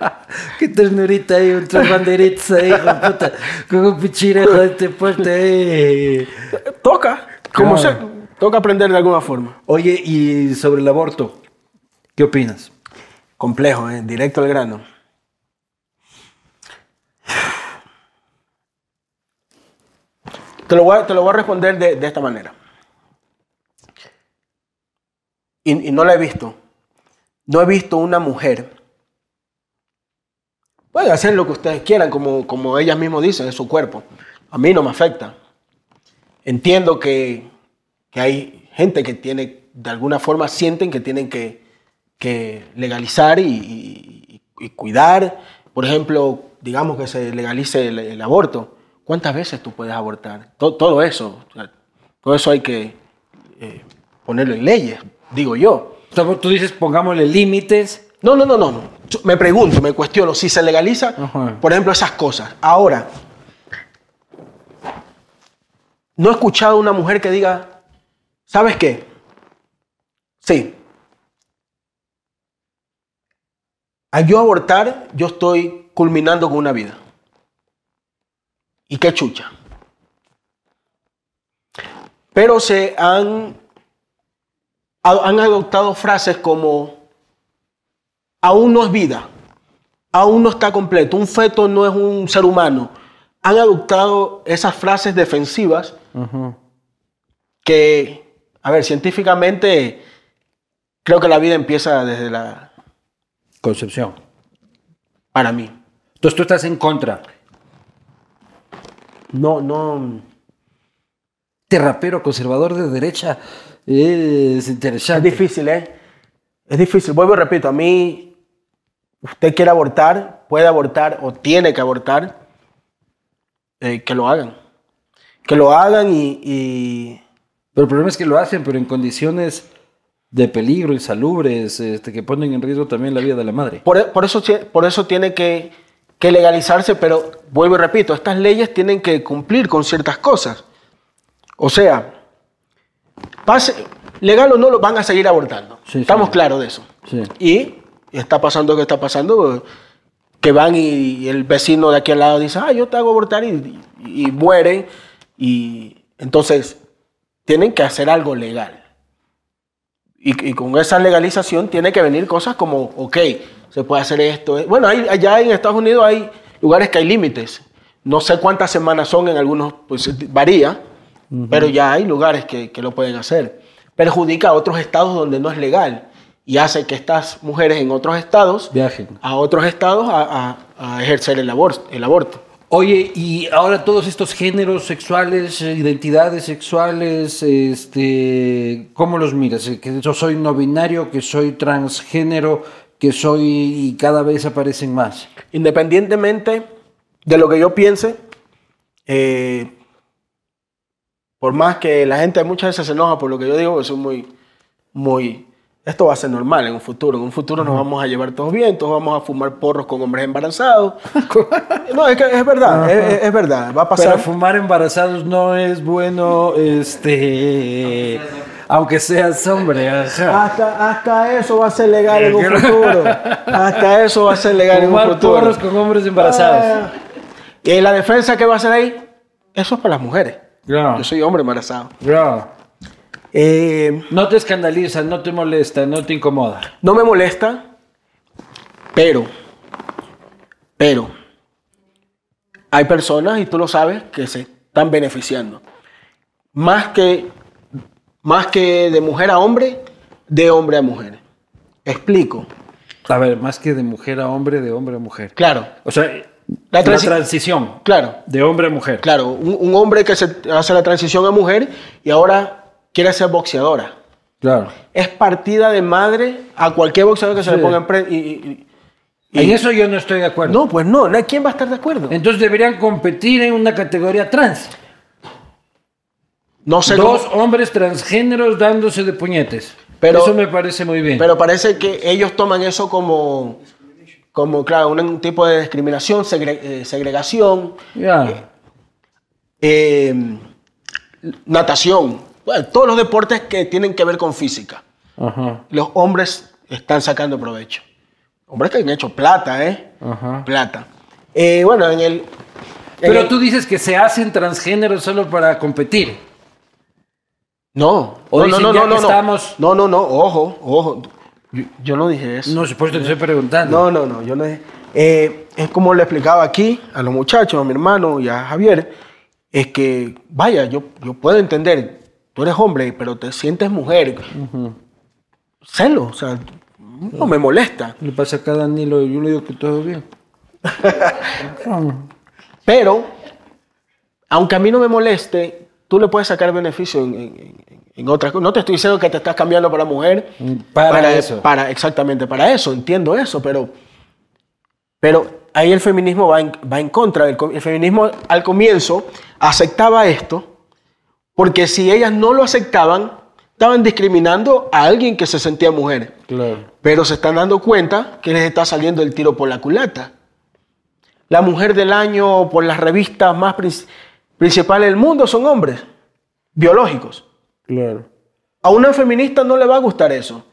ah, Qué ternurita ahí, un tres banderitas ahí, puta, con un pichirejo de este puente ahí. Toca, como Claro. sea, toca aprender de alguna forma. Oye, y sobre el aborto, ¿qué opinas? Complejo, ¿eh? directo al grano. Te lo voy a, te lo voy a responder de, de esta manera. Y, y no la he visto. No he visto una mujer. Pueden hacer lo que ustedes quieran, como, como ellas mismas dicen, es su cuerpo. A mí no me afecta. Entiendo que, que hay gente que tiene, de alguna forma, sienten que tienen que, que legalizar y, y- y cuidar. Por ejemplo, digamos que se legalice el, el aborto. ¿Cuántas veces tú puedes abortar? To- todo eso. Todo eso hay que eh, ponerlo en leyes, digo yo. Tú dices, pongámosle límites. No, no, no, no. Yo Me pregunto, me cuestiono si se legaliza, Ajá. por ejemplo, esas cosas. Ahora, no he escuchado a una mujer que diga, ¿sabes qué? Sí. Al yo abortar, yo estoy culminando con una vida. ¿Y qué chucha? Pero se han, ha- han adoptado frases como aún no es vida, aún no está completo, un feto no es un ser humano. Han adoptado esas frases defensivas que, a ver, científicamente creo que la vida empieza desde la, Concepción. para mí. Entonces tú estás en contra. No, no, Este rapero conservador de derecha es es interesante. difícil, ¿eh? Es difícil, vuelvo y repito, a mí, usted quiere abortar, puede abortar o tiene que abortar, eh, que lo hagan. Que lo hagan y- y Pero el problema es que lo hacen, pero en condiciones de peligro, insalubres, este, que ponen en riesgo también la vida de la madre. Por, por eso, por eso tiene que, que legalizarse, pero vuelvo y repito, estas leyes tienen que cumplir con ciertas cosas. O sea, pase, legal o no, lo van a seguir abortando. Sí, Estamos sí. claros de eso. Sí. Y está pasando lo que está pasando, que van y, y el vecino de aquí al lado dice, ah, yo te hago abortar y, y- y mueren. Y entonces tienen que hacer algo legal. Y, y con esa legalización tiene que venir cosas como, ok, se puede hacer esto. Bueno, hay- allá en Estados Unidos hay lugares que hay límites. No sé cuántas semanas son, en algunos pues varía, pero ya hay lugares que, que lo pueden hacer. Perjudica a otros estados donde no es legal y hace que estas mujeres en otros estados Viajen. a otros estados a, a- a ejercer el aborto, el aborto. Oye, y ahora todos estos géneros sexuales, eh, identidades sexuales, este, ¿cómo los miras? Eh, Que yo soy no binario, que soy transgénero, que soy y cada vez aparecen más. Independientemente de lo que yo piense, eh, por más que la gente muchas veces se enoja por lo que yo digo, eso es muy, muy, esto va a ser normal en un futuro. En un futuro nos vamos a llevar todos bien, todos vamos a fumar porros con hombres embarazados. no, es que es verdad, es, es- verdad, va a pasar. Pero fumar embarazados no es bueno, este, aunque seas hombre. ajá. Hasta, hasta eso va a ser legal en un futuro. Hasta eso va a ser legal en un futuro. porros con hombres embarazados. Ah, ¿Y la defensa que va a hacer ahí? Eso es para las mujeres. Ya. Yo soy hombre embarazado. Ya. Eh, No te escandaliza, no te molesta, no te incomoda. no me molesta, pero, pero, hay personas, y tú lo sabes, que se están beneficiando. Más que, más que de mujer a hombre, de hombre a mujer. Explico. A ver, más que de mujer a hombre, de hombre a mujer. Claro, O sea, La la, transi- transición claro. de hombre a mujer. Claro, un, un hombre que se hace la transición a mujer y ahora quiere ser boxeadora. Claro. Es partida de madre a cualquier boxeador que se le ponga en pre- y, y- y- En eso yo no estoy de acuerdo. No, pues no, ¿quién va a estar de acuerdo? Entonces deberían competir en una categoría trans. No sé Dos cómo- hombres transgéneros dándose de puñetes. Pero- eso me parece muy bien. pero parece que ellos toman eso como, como claro, un, tipo de discriminación, segre- eh, segregación, ya. eh, natación, bueno, todos los deportes que tienen que ver con física. Ajá. Los hombres están sacando provecho. Hombres que han hecho plata, ¿eh? Ajá. Plata. Eh, bueno, en el... en Pero el- tú dices que se hacen transgéneros solo para competir. No, O no, no, no, no, que no. estamos- No, no, no, ojo, ojo. Yo, yo no dije eso. No eso te estoy preguntando. No, no, no, yo no dije. Eh, es como le explicaba aquí a los muchachos, a mi hermano y a Javier. es que, vaya, yo, yo puedo entender, tú eres hombre, pero te sientes mujer. Celo, o sea, no me molesta. Le pasa acá a Danilo, yo le digo que todo bien. Pero, aunque a mí no me moleste, tú le puedes sacar beneficio en, en- en- otras cosas. No te estoy diciendo que te estás cambiando para mujer. Para eso. para- exactamente, para eso, entiendo eso, pero, pero ahí el feminismo va en, va en contra. El, co- el feminismo al comienzo aceptaba esto, porque si ellas no lo aceptaban, estaban discriminando a alguien que se sentía mujer. Claro. Pero se están dando cuenta que les está saliendo el tiro por la culata. La mujer del año por las revistas más prin- principales del mundo son hombres, biológicos. Claro. A una feminista no le va a gustar eso.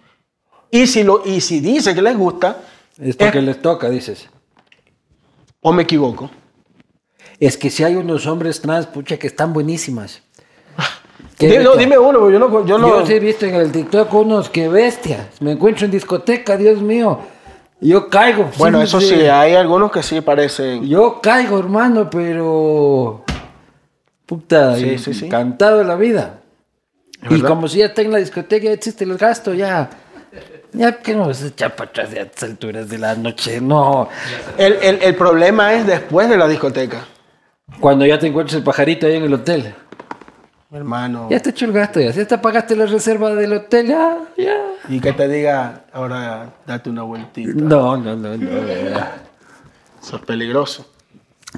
Y si, lo, y si dice que les gusta, Es porque es- les toca, dices. o me equivoco. Es que si hay unos hombres trans, pucha, que están buenísimas. Dime, no, dime uno, yo no... Yo no Yo sí he visto en el TikTok unos que bestias. Me encuentro en discoteca, Dios mío. Yo caigo. bueno, eso sí, hay algunos que sí parecen... Yo caigo, hermano, pero. Puta, Sí, encantado de la vida. Y como si ya está en la discoteca, ya existe el gasto, ya. Ya que no se echa para atrás de estas alturas de la noche, no. El, el- el problema es después de la discoteca. Cuando ya te encuentras el pajarito ahí en el hotel. Hermano. Ya te echó el gasto, ya. Si te pagaste la reserva del hotel, ya, ya. Y que te diga, ahora date una vueltita. No, no, no, no. Eso es peligroso.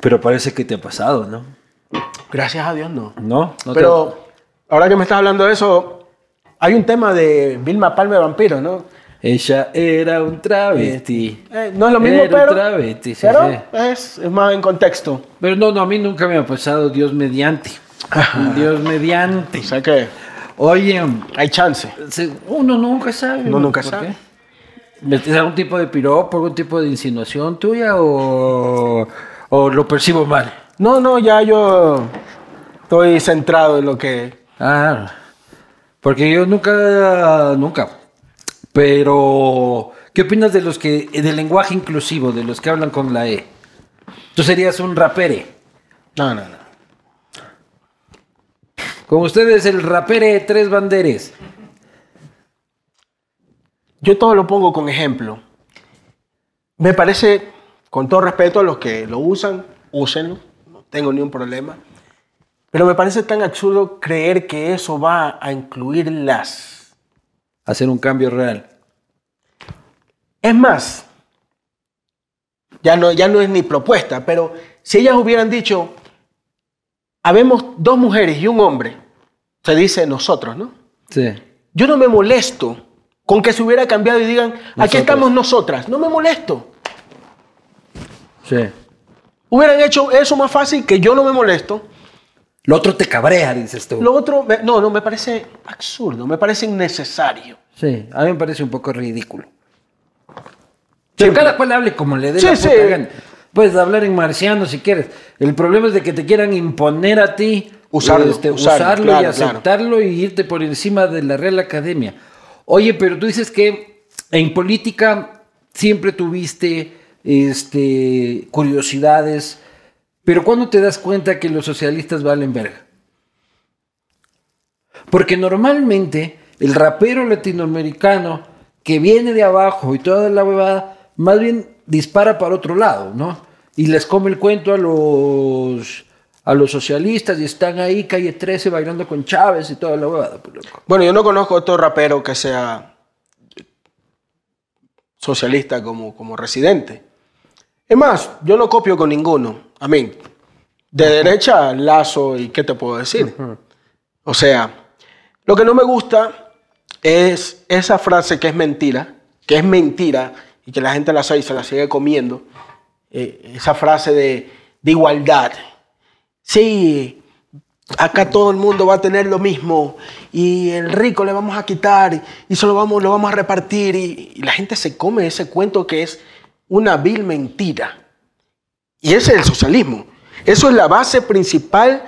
Pero parece que te ha pasado, ¿no? Gracias a Dios no. No, no te- Pero ahora que me estás hablando de eso, hay un tema de Vilma Palme Vampiro, ¿no? Ella era un travesti. Eh, no es lo mismo, Era un pero, travesti, sí, pero sí. Es, es más en contexto. Pero no, no, a mí nunca me ha pasado Dios mediante. Dios mediante. O sea que Oye, hay chance. uno nunca sabe. Uno nunca ¿por sabe. ¿Metes algún tipo de piropo, algún tipo de insinuación tuya o, o lo percibo mal? No, no, ya yo estoy centrado en lo que... Ah, porque yo nunca, nunca. Pero, ¿qué opinas de los que, del lenguaje inclusivo, de los que hablan con la E? Tú serías un rapere. No, no, no. Con ustedes el rapere Tres Banderes. Yo todo lo pongo con ejemplo. Me parece, con todo respeto a los que lo usan, úsenlo, no tengo ni un problema. Pero me parece tan absurdo creer que eso va a incluirlas. Hacer un cambio real. Es más, ya no, ya no es ni propuesta, pero si ellas hubieran dicho, habemos dos mujeres y un hombre, se dice nosotros, ¿no? Sí. Yo no me molesto con que se hubiera cambiado y digan, aquí estamos nosotras. No me molesto. Sí. Hubieran hecho eso más fácil que yo no me molesto. Lo otro te cabrea, dices tú. Lo otro, me- no, no, me parece absurdo, me parece innecesario. Sí, a mí me parece un poco ridículo. Pero cada cual hable como le dé Sí, la sí. gana. Puedes hablar en marciano si quieres. El problema es de que te quieran imponer a ti Usarlo, este, usarlo, usarlo y claro, aceptarlo y irte por encima de la Real Academia. Oye, pero tú dices que en política siempre tuviste este, curiosidades, pero ¿cuándo te das cuenta que los socialistas valen verga? Porque normalmente el rapero latinoamericano que viene de abajo y toda la huevada, más bien dispara para otro lado, ¿no? Y les come el cuento a los a los socialistas y están ahí calle 13 bailando con Chávez y toda la huevada, pues. Bueno, yo no conozco otro rapero que sea socialista como, como residente. Es más, yo no copio con ninguno. A mí, de derecha, Lazo y qué te puedo decir. O sea, lo que no me gusta es esa frase que es mentira, que es mentira y que la gente la sabe y se la sigue comiendo. Eh, esa frase de, de igualdad. Sí, acá todo el mundo va a tener lo mismo y el rico le vamos a quitar y se lo vamos, lo vamos a repartir y, y la gente se come ese cuento que es una vil mentira. Y ese es el socialismo. Eso es la base principal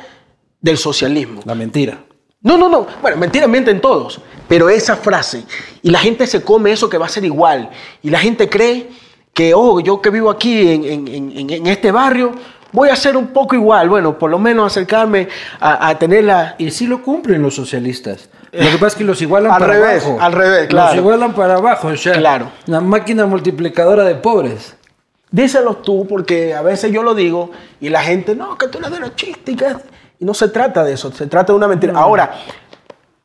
del socialismo. La mentira. No, no, no. Bueno, mentira mienten todos. Pero esa frase. Y la gente se come eso que va a ser igual. Y la gente cree que, oh, yo que vivo aquí en, en- en- en este barrio, voy a ser un poco igual, bueno, por lo menos acercarme a, a tener la... Y sí lo cumplen los socialistas. Lo que pasa es que los igualan Al para revés, abajo. al revés, claro. Los igualan para abajo, o sea, Claro. una máquina multiplicadora de pobres. Díselo tú, porque a veces yo lo digo y la gente, no, que tú eres derechista y que... Y no se trata de eso, se trata de una mentira. Ahora,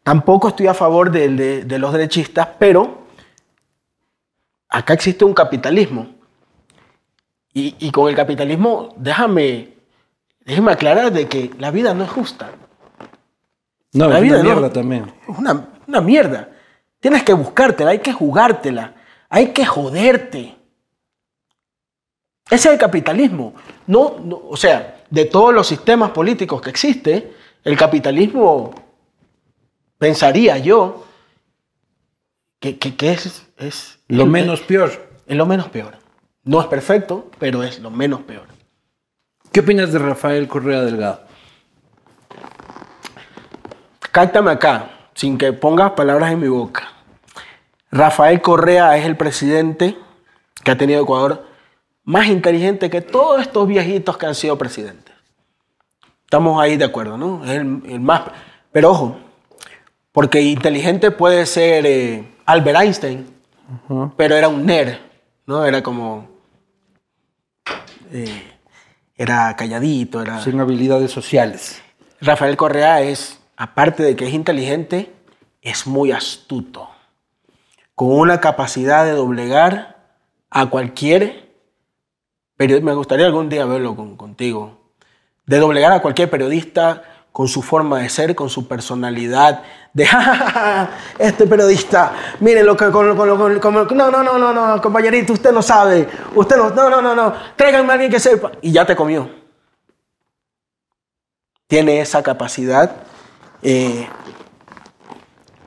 tampoco estoy a favor de, de- de los derechistas, pero acá existe un capitalismo. Y, y con el capitalismo, déjame, déjame aclarar de que la vida no es justa. No, La es vida una no. mierda también. Es una, una mierda. Tienes que buscártela, hay que jugártela, hay que joderte. Ese es el capitalismo. No, no, o sea, de todos los sistemas políticos que existe, el capitalismo, pensaría yo, que, que- que es, es Lo el- menos peor. es lo menos peor. No es perfecto, pero es lo menos peor. ¿Qué opinas de Rafael Correa Delgado? Cáctame acá, sin que pongas palabras en mi boca. Rafael Correa es el presidente que ha tenido Ecuador más inteligente que todos estos viejitos que han sido presidentes. Estamos ahí de acuerdo, ¿no? Es el, el más. Pero ojo, porque inteligente puede ser eh, Albert Einstein, pero era un nerd, ¿no? Era como. Eh, era calladito, era. Sin habilidades sociales. Rafael Correa es, aparte de que es inteligente, es muy astuto, con una capacidad de doblegar a cualquier periodista. Me gustaría algún día verlo con- contigo, de doblegar a cualquier periodista con su forma de ser, con su personalidad, de "Ja, este periodista, miren lo que no, no, no, no, no, compañerito, usted no sabe, usted no, no, no, no, no, tráiganme a alguien que sepa, y ya te comió tiene esa capacidad eh,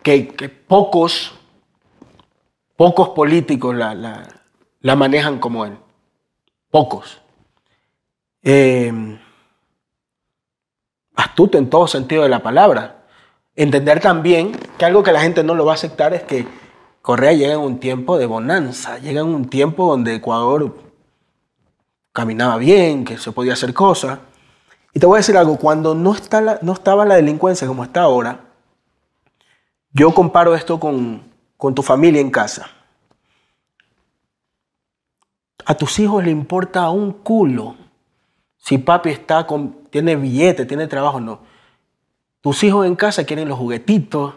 que, pocos, pocos políticos la, la- la manejan como él. Pocos. Eh, astuto en todo sentido de la palabra. Entender también que algo que la gente no lo va a aceptar es que Correa llega en un tiempo de bonanza, llega en un tiempo donde Ecuador caminaba bien, que se podía hacer cosas. Y te voy a decir algo, cuando no, no estaba la delincuencia como está ahora, yo comparo esto con, con tu familia en casa. A tus hijos le importa un culo si papi está con, tiene billete, tiene trabajo, no. Tus hijos en casa quieren los juguetitos,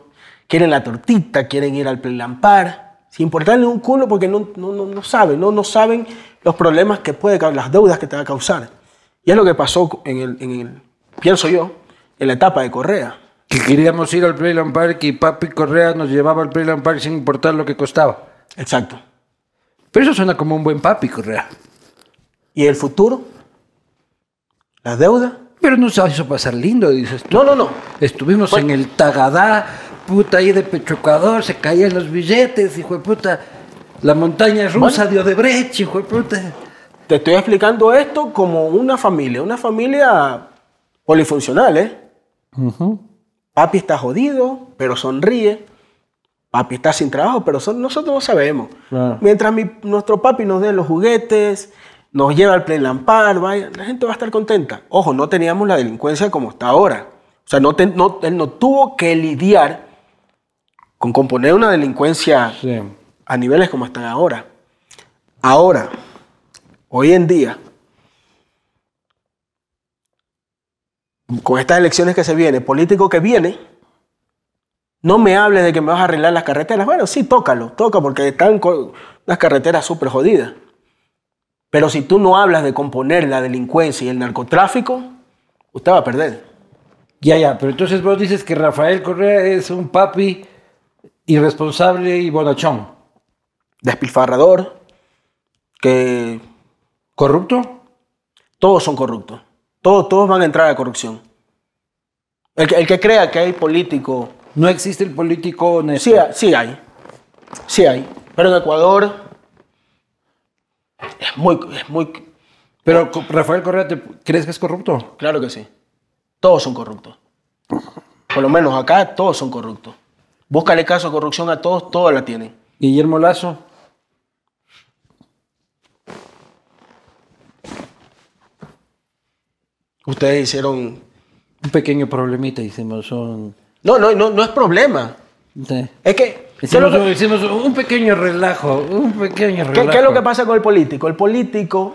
quieren la tortita, quieren ir al lampar, sin importarle un culo porque no, no, no, no saben, no, no saben los problemas que puede, ca- las deudas que te va a causar. Y es lo que pasó en el, en el- pienso yo, en la etapa de Correa. Que queríamos ir al Playland Park y Papi Correa nos llevaba al Playland Park sin importar lo que costaba. Exacto. Pero eso suena como un buen Papi Correa. ¿Y el futuro? ¿Las deudas? Pero no se hizo pasar lindo, dices tú. No, no, no. Estuvimos Fue- en el Tagadá, puta, ahí de Pechucador, se caían los billetes, hijo de puta. La montaña rusa de Odebrecht, hijo de puta. Te estoy explicando esto como una familia, una familia polifuncional, ¿eh? Papi está jodido, pero sonríe. Papi está sin trabajo, pero son- nosotros no sabemos. Claro. Mientras mi- nuestro papi nos dé los juguetes, nos lleva al Play Lampar, vaya, la gente va a estar contenta. Ojo, no teníamos la delincuencia como está ahora. O sea, no te- no- él no tuvo que lidiar con componer una delincuencia Sí. a niveles como están ahora. Ahora, hoy en día, con estas elecciones que se vienen, político que viene, no me hables de que me vas a arreglar las carreteras. Bueno, sí, tócalo, toca, porque están con las carreteras súper jodidas. Pero si tú no hablas de componer la delincuencia y el narcotráfico, usted va a perder. Ya, ya, pero entonces vos dices que Rafael Correa es un papi irresponsable y bonachón. Despilfarrador, que ¿Corrupto? Todos son corruptos. Todos, todos van a entrar a corrupción. El que, el que crea que hay político, No existe el político honesto. sí, hay- sí hay. Sí hay. Pero en Ecuador es muy, es muy, Pero Rafael Correa, ¿te- ¿crees que es corrupto? claro que sí. Todos son corruptos. Por lo menos acá todos son corruptos. Búscale caso de corrupción a todos, todos la tienen. Guillermo Lazo. Ustedes hicieron... Un pequeño problemita hicimos un... No, no, no, no es problema. sí. Es que... ¿qué es Hicimos, lo que- un, hicimos un pequeño relajo, un pequeño ¿Qué, relajo. qué es lo que pasa con el político? El político,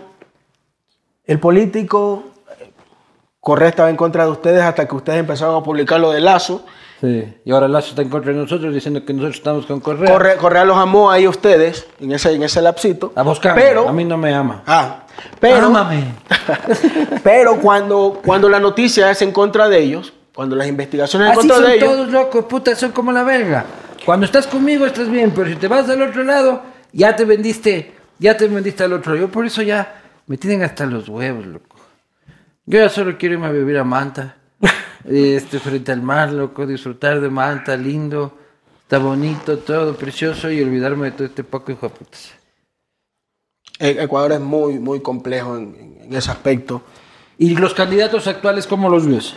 el político, Correa estaba en contra de ustedes hasta que ustedes empezaron a publicar lo de Lazo. Sí. Y ahora Lazo está en contra de nosotros diciendo que nosotros estamos con Correa. Correa, Correa los amó ahí a ustedes en ese, en ese lapsito. A buscar. Pero, A mí no me ama. ah, pero, Ámame. pero cuando, cuando la noticia es en contra de ellos, cuando las investigaciones en Así contra son de ellos, todos locos, puta, son como la verga. Cuando estás conmigo estás bien, pero si te vas al otro lado, ya te vendiste, ya te vendiste al otro. Yo por eso ya me tienen hasta los huevos, loco. Yo ya solo quiero irme a vivir a Manta, este, frente al mar, loco, disfrutar de Manta, lindo, está bonito, todo precioso y olvidarme de todo este poco hijo de putas. eh, Ecuador es muy, muy complejo en ese aspecto. ¿Y los candidatos actuales cómo los ves?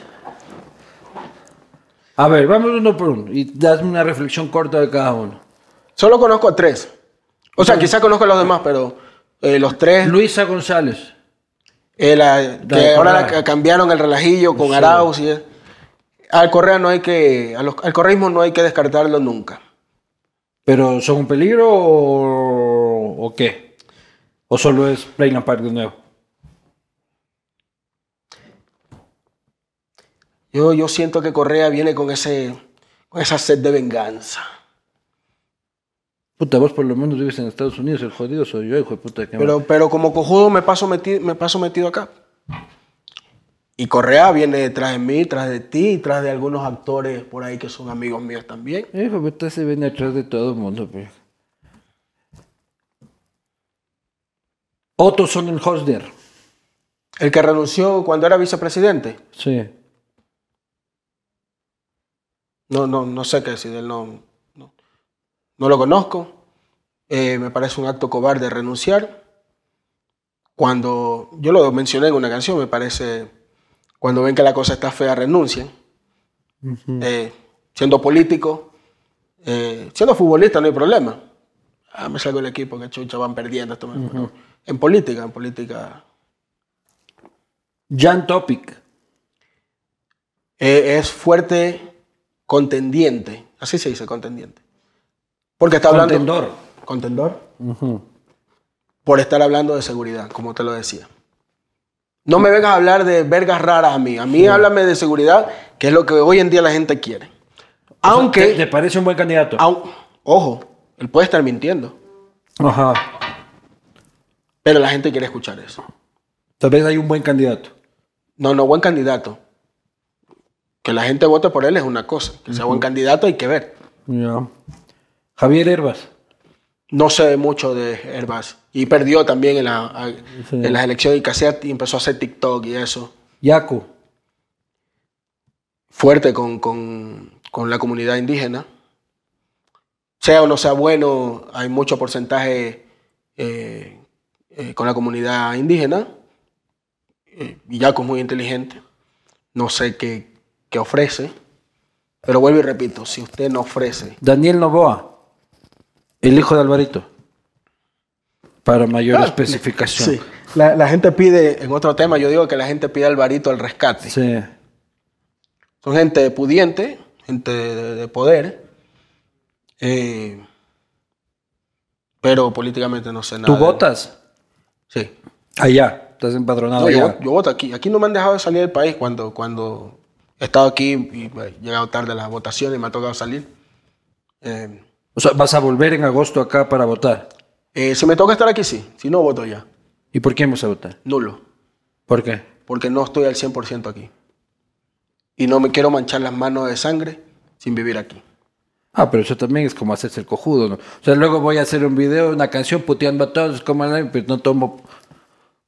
A ver, vamos uno por uno y dame una reflexión corta de cada uno. Solo conozco a tres. O sea, quizá conozco a los demás, pero eh, los tres Luisa González. Eh, la- que ahora la- cambiaron el relajillo con Sí. Arauz y es- al Correa no hay que los- al correísmo no hay que descartarlo nunca. ¿Pero son un peligro o, o qué? ¿O solo es Plain Park de nuevo? Yo, yo siento que Correa viene con ese con esa sed de venganza. Puta, vos por lo menos vives en Estados Unidos, el jodido soy yo, hijo de puta. que Pero, pero como cojudo me paso, meti- me paso metido acá. Y Correa viene detrás de mí, tras de ti, y tras de algunos actores por ahí que son amigos míos también. Hijo de puta se viene atrás de todo el mundo, pero... Otto Sonnenhosder. El que renunció cuando era vicepresidente. Sí. No, no, no sé qué decir de él, no, no, no lo conozco. Eh, me parece un acto cobarde renunciar. Cuando, yo lo mencioné en una canción, me parece, cuando ven que la cosa está fea, renuncien. Eh, siendo político, eh, siendo futbolista no hay problema. Ah, me salgo del equipo, que chucha, van perdiendo. Esto. En política, en política. Jan Topic. es fuerte contendiente. Así se dice, contendiente. Porque está hablando. Contendor. Contendor. Por estar hablando de seguridad, como te lo decía. No me vengas a hablar de vergas raras a mí. A mí háblame de seguridad, que es lo que hoy en día la gente quiere. Aunque, ¿Te, te parece un buen candidato? au- ojo, él puede estar mintiendo, Ajá. pero la gente quiere escuchar eso. Tal vez hay un buen candidato. No, no, buen candidato. Que la gente vote por él es una cosa. Que sea buen candidato hay que ver. Ya. Javier Herbas. No sé mucho de Herbas. Y perdió también en, la, a- Sí. en las elecciones y, y empezó a hacer TikTok y eso. Yaku. Fuerte con, con- con la comunidad indígena. Sea o no sea bueno, hay mucho porcentaje eh, eh, con la comunidad indígena. Eh, y Yaco es muy inteligente. No sé qué, qué ofrece. Pero vuelvo y repito, si usted no ofrece Daniel Novoa. El hijo de Alvarito. Para mayor Ah, especificación. Sí. La, la gente pide, en otro tema, yo digo que la gente pide al varito al rescate. Sí. Son gente pudiente, gente de, de poder, eh, pero políticamente no sé nada. ¿Tú votas? Sí. Allá. Estás empadronado No, allá. yo voto aquí. Aquí no me han dejado de salir del país cuando, cuando he estado aquí y he llegado tarde a las votaciones y me ha tocado salir. Eh, O sea, vas a volver en agosto acá para votar. eh, si me toca estar aquí, sí. Si no, voto ya. ¿Y por quién vas a votar? Nulo. ¿Por qué? Porque no estoy al 100% aquí. Y no me quiero manchar las manos de sangre sin vivir aquí. Ah, pero eso también es como hacerse el cojudo, ¿no? O sea, luego voy a hacer un video, una canción puteando a todos, como pero no tomo,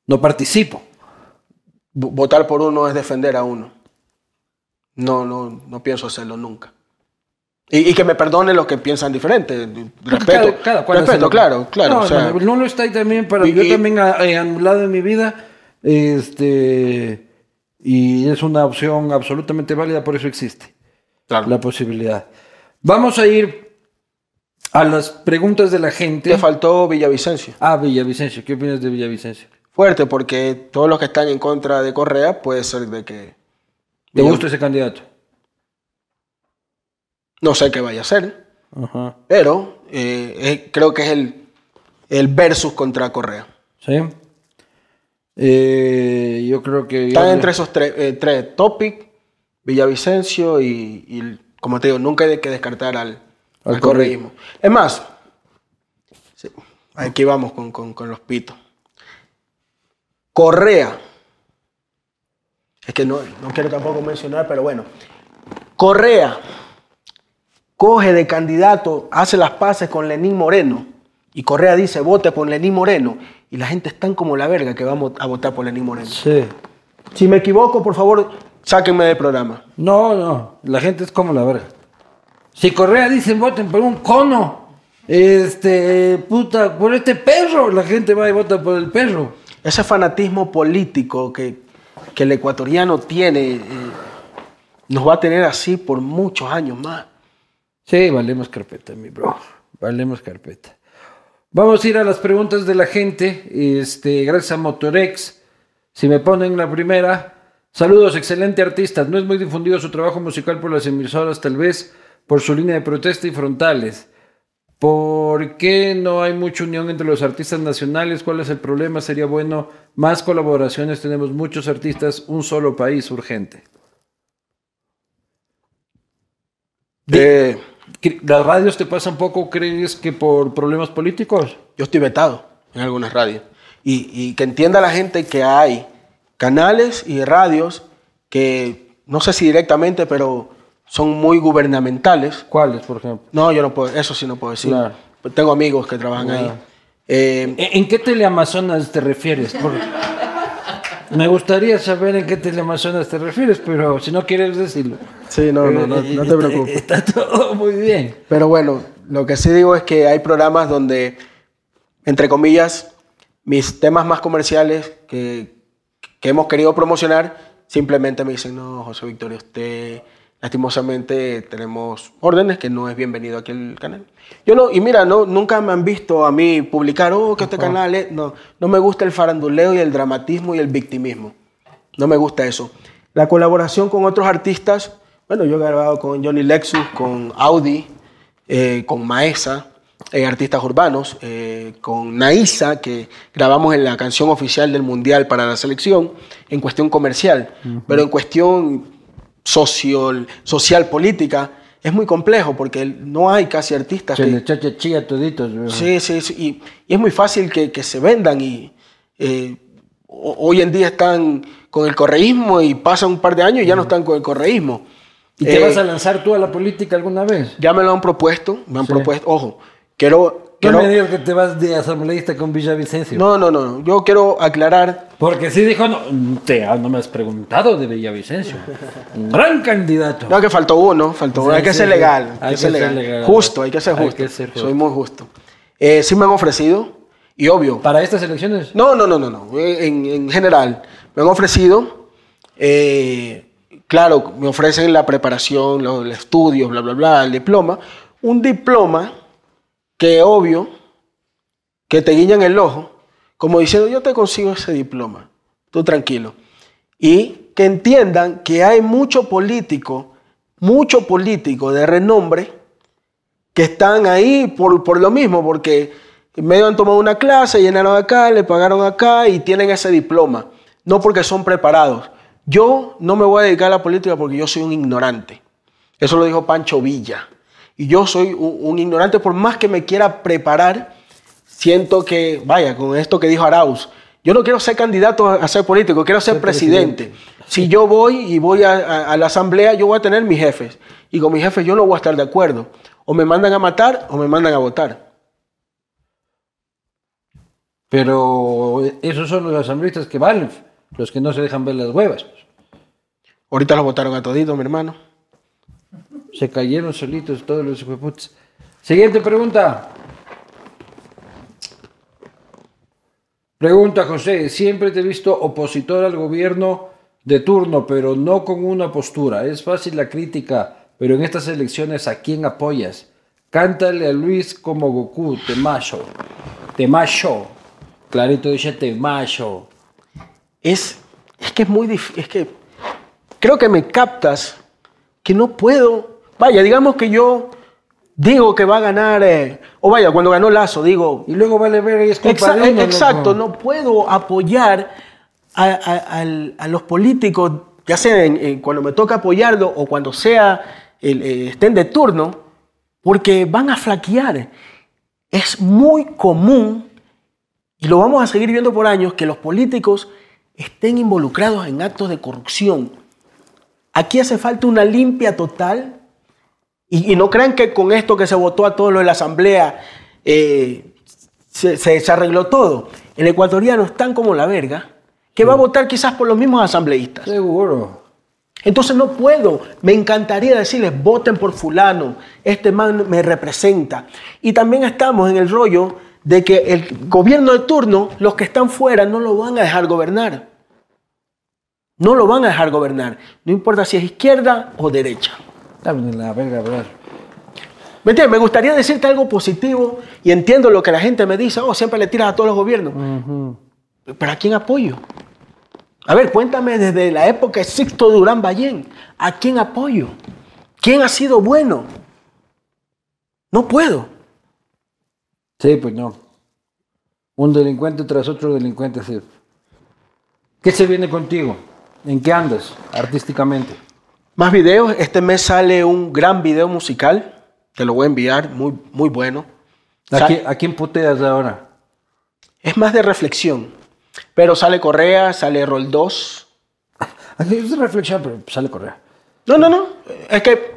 no participo. Votar por uno es defender a uno. No, no, no pienso hacerlo nunca. Y, y que me perdone los que piensan diferente. Respeto, Cada- cada cual respeto claro, claro. No, o sea, no, lo está ahí también para. Y- yo también he anulado en mi vida. Este. Y es una opción absolutamente válida, por eso existe claro. la posibilidad. Vamos a ir a las preguntas de la gente. Te faltó Villavicencio. Ah, Villavicencio. ¿Qué opinas de Villavicencio? fuerte porque todos los que están en contra de Correa puede ser de que ¿Te gusta ese candidato? no sé qué vaya a hacer, pero eh, eh, creo que es el, el versus contra Correa. Sí. Eh, yo creo que. Están entre esos tres, eh, tres Topic, Villavicencio y, y, como te digo, nunca hay que descartar al, Al al correísmo. Es más, sí, aquí vamos con, con- con los pitos. Correa. Es que no, no quiero tampoco mencionar, pero bueno. Correa coge de candidato, hace las paces con Lenín Moreno. Y Correa dice, vote por Lenín Moreno. Y la gente es tan como la verga que vamos a votar por Lenín Moreno. Sí. Si me equivoco, por favor, sáquenme del programa. No, no. La gente es como la verga. Si Correa dice voten por un cono, este, puta, por este perro, la gente va y vota por el perro. Ese fanatismo político que, que el ecuatoriano tiene eh, nos va a tener así por muchos años más. Sí, valemos carpeta, mi bro. Valemos carpeta. Vamos a ir a las preguntas de la gente. Este, gracias a Motorex. Si me ponen la primera. Saludos, excelente artista. No es muy difundido su trabajo musical por las emisoras, tal vez por su línea de protesta y frontales. ¿Por qué no hay mucha unión entre los artistas nacionales? ¿Cuál es el problema? Sería bueno más colaboraciones. Tenemos muchos artistas, un solo país urgente. Eh, ¿Cre- ¿Las radios te pasa un poco, crees que por problemas políticos? yo estoy vetado en algunas radios. Y, y que entienda la gente que hay canales y radios que, no sé si directamente, pero son muy gubernamentales. ¿Cuáles, por ejemplo? No, yo no puedo, eso sí no puedo decir. Claro. Tengo amigos que trabajan ahí. Eh, ¿En qué teleamazonas te refieres? Por- Me gustaría saber en qué teleamazonas te refieres, pero si no quieres decirlo. sí, no, no, no, no te Está- preocupes. Está todo muy bien. Pero bueno, lo que sí digo es que hay programas donde, entre comillas, mis temas más comerciales que, que hemos querido promocionar, simplemente me dicen, no, José Victorio, usted, lastimosamente tenemos órdenes que no es bienvenido aquí al canal. Yo no, y mira, no, nunca me han visto a mí publicar, oh, que este canal es, no, no me gusta el faranduleo y el dramatismo y el victimismo. No me gusta eso. La colaboración con otros artistas, bueno, yo he grabado con Johnny Lexus, con Audi, eh, con Maesa, eh, artistas urbanos, eh, con Naisa, que grabamos en la canción oficial del Mundial para la selección, en cuestión comercial, pero en cuestión social, social política, es muy complejo porque no hay casi artistas Se que, le chacha chilla toditos. Sí, sí, sí, Y, y es muy fácil que, que se vendan y eh, ho- hoy en día están con el correísmo y pasan un par de años y ya no están con el correísmo. ¿Y te Eh, vas a lanzar tú a la política alguna vez? Ya me lo han propuesto, me han Sí. propuesto, ojo, quiero... No quiero me digas que te vas de asambleísta con Villavicencio. no, no, no, no, yo quiero aclarar, Porque sí dijo, no, te, ah, no me has preguntado de Villavicencio. Un gran candidato. no que faltó uno, faltó uno, Sí, hay que sí, ser legal, Hay hay que ser que ser legal. legal. justo, hay que ser Hay justo, que ser justo. soy muy justo. Eh, sí me han ofrecido, y obvio, ¿Para estas elecciones? No, no, no, no, no. En, en general, me han ofrecido, eh, claro, me ofrecen la preparación, los, los estudios, bla, bla, bla, el diploma. Un diploma que obvio, que te guiñan el ojo, como diciendo, yo te consigo ese diploma, tú tranquilo. Y que entiendan que hay mucho político, mucho político de renombre que están ahí por, por lo mismo, porque medio han tomado una clase, llenaron acá, le pagaron acá y tienen ese diploma, no porque son preparados. Yo no me voy a dedicar a la política porque yo soy un ignorante. Eso lo dijo Pancho Villa. Y yo soy un, un ignorante, por más que me quiera preparar, siento que, vaya, con esto que dijo Arauz, yo no quiero ser candidato a ser político, quiero ser, presidente. Si yo voy y voy a, a- a la asamblea, yo voy a tener mis jefes. Y con mis jefes yo no voy a estar de acuerdo. O me mandan a matar o me mandan a votar. Pero esos son los asambleístas que valen, los que no se dejan ver las huevas. Ahorita los votaron a todito, mi hermano. Se cayeron solitos todos los hueputs. Siguiente pregunta. Pregunta José, siempre te he visto opositor al gobierno de turno, pero no con una postura. Es fácil la crítica, pero en estas elecciones, ¿a quién apoyas? Cántale a Luis como Goku, te macho. Te macho. Clarito dice te macho. Es, es que es muy difícil, es que creo que me captas que no puedo, vaya, digamos que yo digo que va a ganar, eh, o vaya, cuando ganó Lazo, digo, Y luego vale ver y es culpa Exa- de uno, exacto, loco. no puedo apoyar a, a- al- a los políticos, ya sea en- en cuando me toca apoyarlo o cuando sea el, eh, estén de turno, porque van a flaquear. Es muy común, y lo vamos a seguir viendo por años, que los políticos estén involucrados en actos de corrupción. Aquí hace falta una limpia total y, y no crean que con esto que se votó a todos los de la Asamblea eh, se, se- se arregló todo. El ecuatoriano es tan como la verga que va a votar quizás por los mismos asambleístas. Seguro. Entonces no puedo, me encantaría decirles, voten por fulano, este man me representa. Y también estamos en el rollo de que el gobierno de turno, los que están fuera, no lo van a dejar gobernar. No lo van a dejar gobernar. No importa si es izquierda o derecha. La verga, bro. ¿Me entiendes? Me gustaría decirte algo positivo y entiendo lo que la gente me dice, oh, siempre le tiras a todos los gobiernos. Pero ¿a quién apoyo? A ver, cuéntame desde la época de Sixto Durán Ballén, ¿a quién apoyo? ¿Quién ha sido bueno? No puedo. Sí, pues no. Un delincuente tras otro delincuente, sí. ¿Qué se viene contigo? ¿En qué andas artísticamente? Más videos, este mes sale un gran video musical, te lo voy a enviar, muy, muy bueno. ¿A, quién, a quién puteas ahora? Es más de reflexión, pero sale Correa, sale Rol 2. Así Es reflexión, pero sale Correa. No, no, no, es que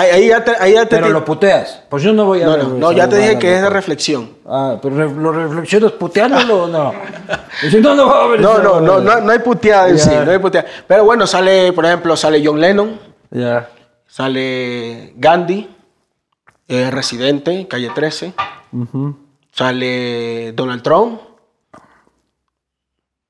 ahí, ya te... ahí ya te- Pero lo puteas. Pues yo no voy a no, no, no, ya te dije que es de reflexión. Ah, pero re- lo reflexionas puteándolo o no. No, no va a ver No, no, no, huevada. no, no hay puteada en sí, no hay puteada. Pero bueno, sale, por ejemplo, sale John Lennon, Ya. sale Gandhi, eh, Residente, Calle 13, sale Donald Trump.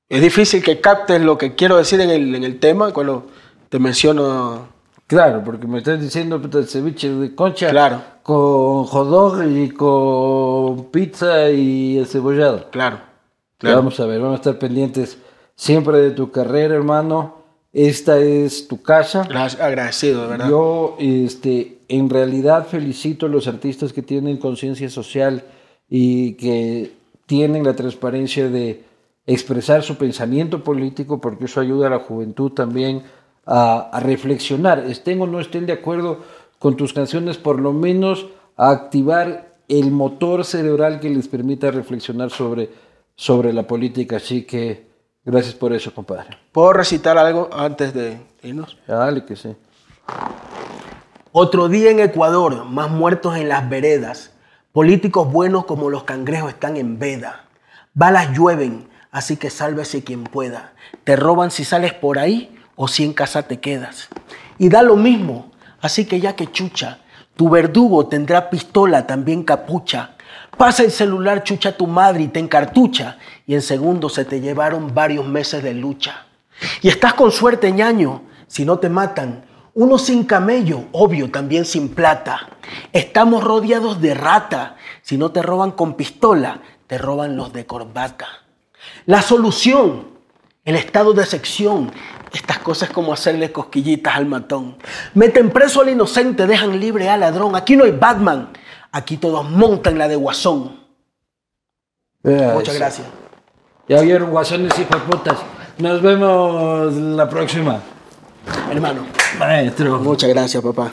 Es difícil que captes lo que quiero decir en el, en el tema cuando te menciono. Claro, porque me estás diciendo puta, ceviche de concha Claro. con hot dog y con pizza y el cebollado. Claro, claro. Vamos a ver, vamos a estar pendientes siempre de tu carrera, hermano. Esta es tu casa. Agradecido, de verdad. Yo, este, en realidad felicito a los artistas que tienen conciencia social y que tienen la transparencia de expresar su pensamiento político, porque eso ayuda a la juventud también a, a reflexionar, estén o no estén de acuerdo con tus canciones, por lo menos a activar el motor cerebral que les permita reflexionar sobre, sobre la política. Así que gracias por eso, compadre. ¿Puedo recitar algo antes de irnos? Ya, Dale que sí. Otro día en Ecuador, más muertos en las veredas. Políticos buenos como los cangrejos están en veda. Balas llueven, así que sálvese quien pueda. Te roban si sales por ahí o si en casa te quedas. Y da lo mismo, así que ya que chucha, tu verdugo tendrá pistola, también capucha. Pasa el celular, chucha tu madre y te encartucha. Y en segundos se te llevaron varios meses de lucha. Y estás con suerte, ñaño, si no te matan. Uno sin camello, obvio, también sin plata. Estamos rodeados de rata. Si no te roban con pistola, te roban los de corbata. La solución, el estado de sección. Estas cosas como hacerle cosquillitas al matón. Meten preso al inocente, dejan libre al ladrón. Aquí no hay Batman. Aquí todos montan la de Guasón. Muchas gracias. Ya oyeron, guasones y putas. Nos vemos la próxima. Hermano, Maestro. muchas gracias, papá.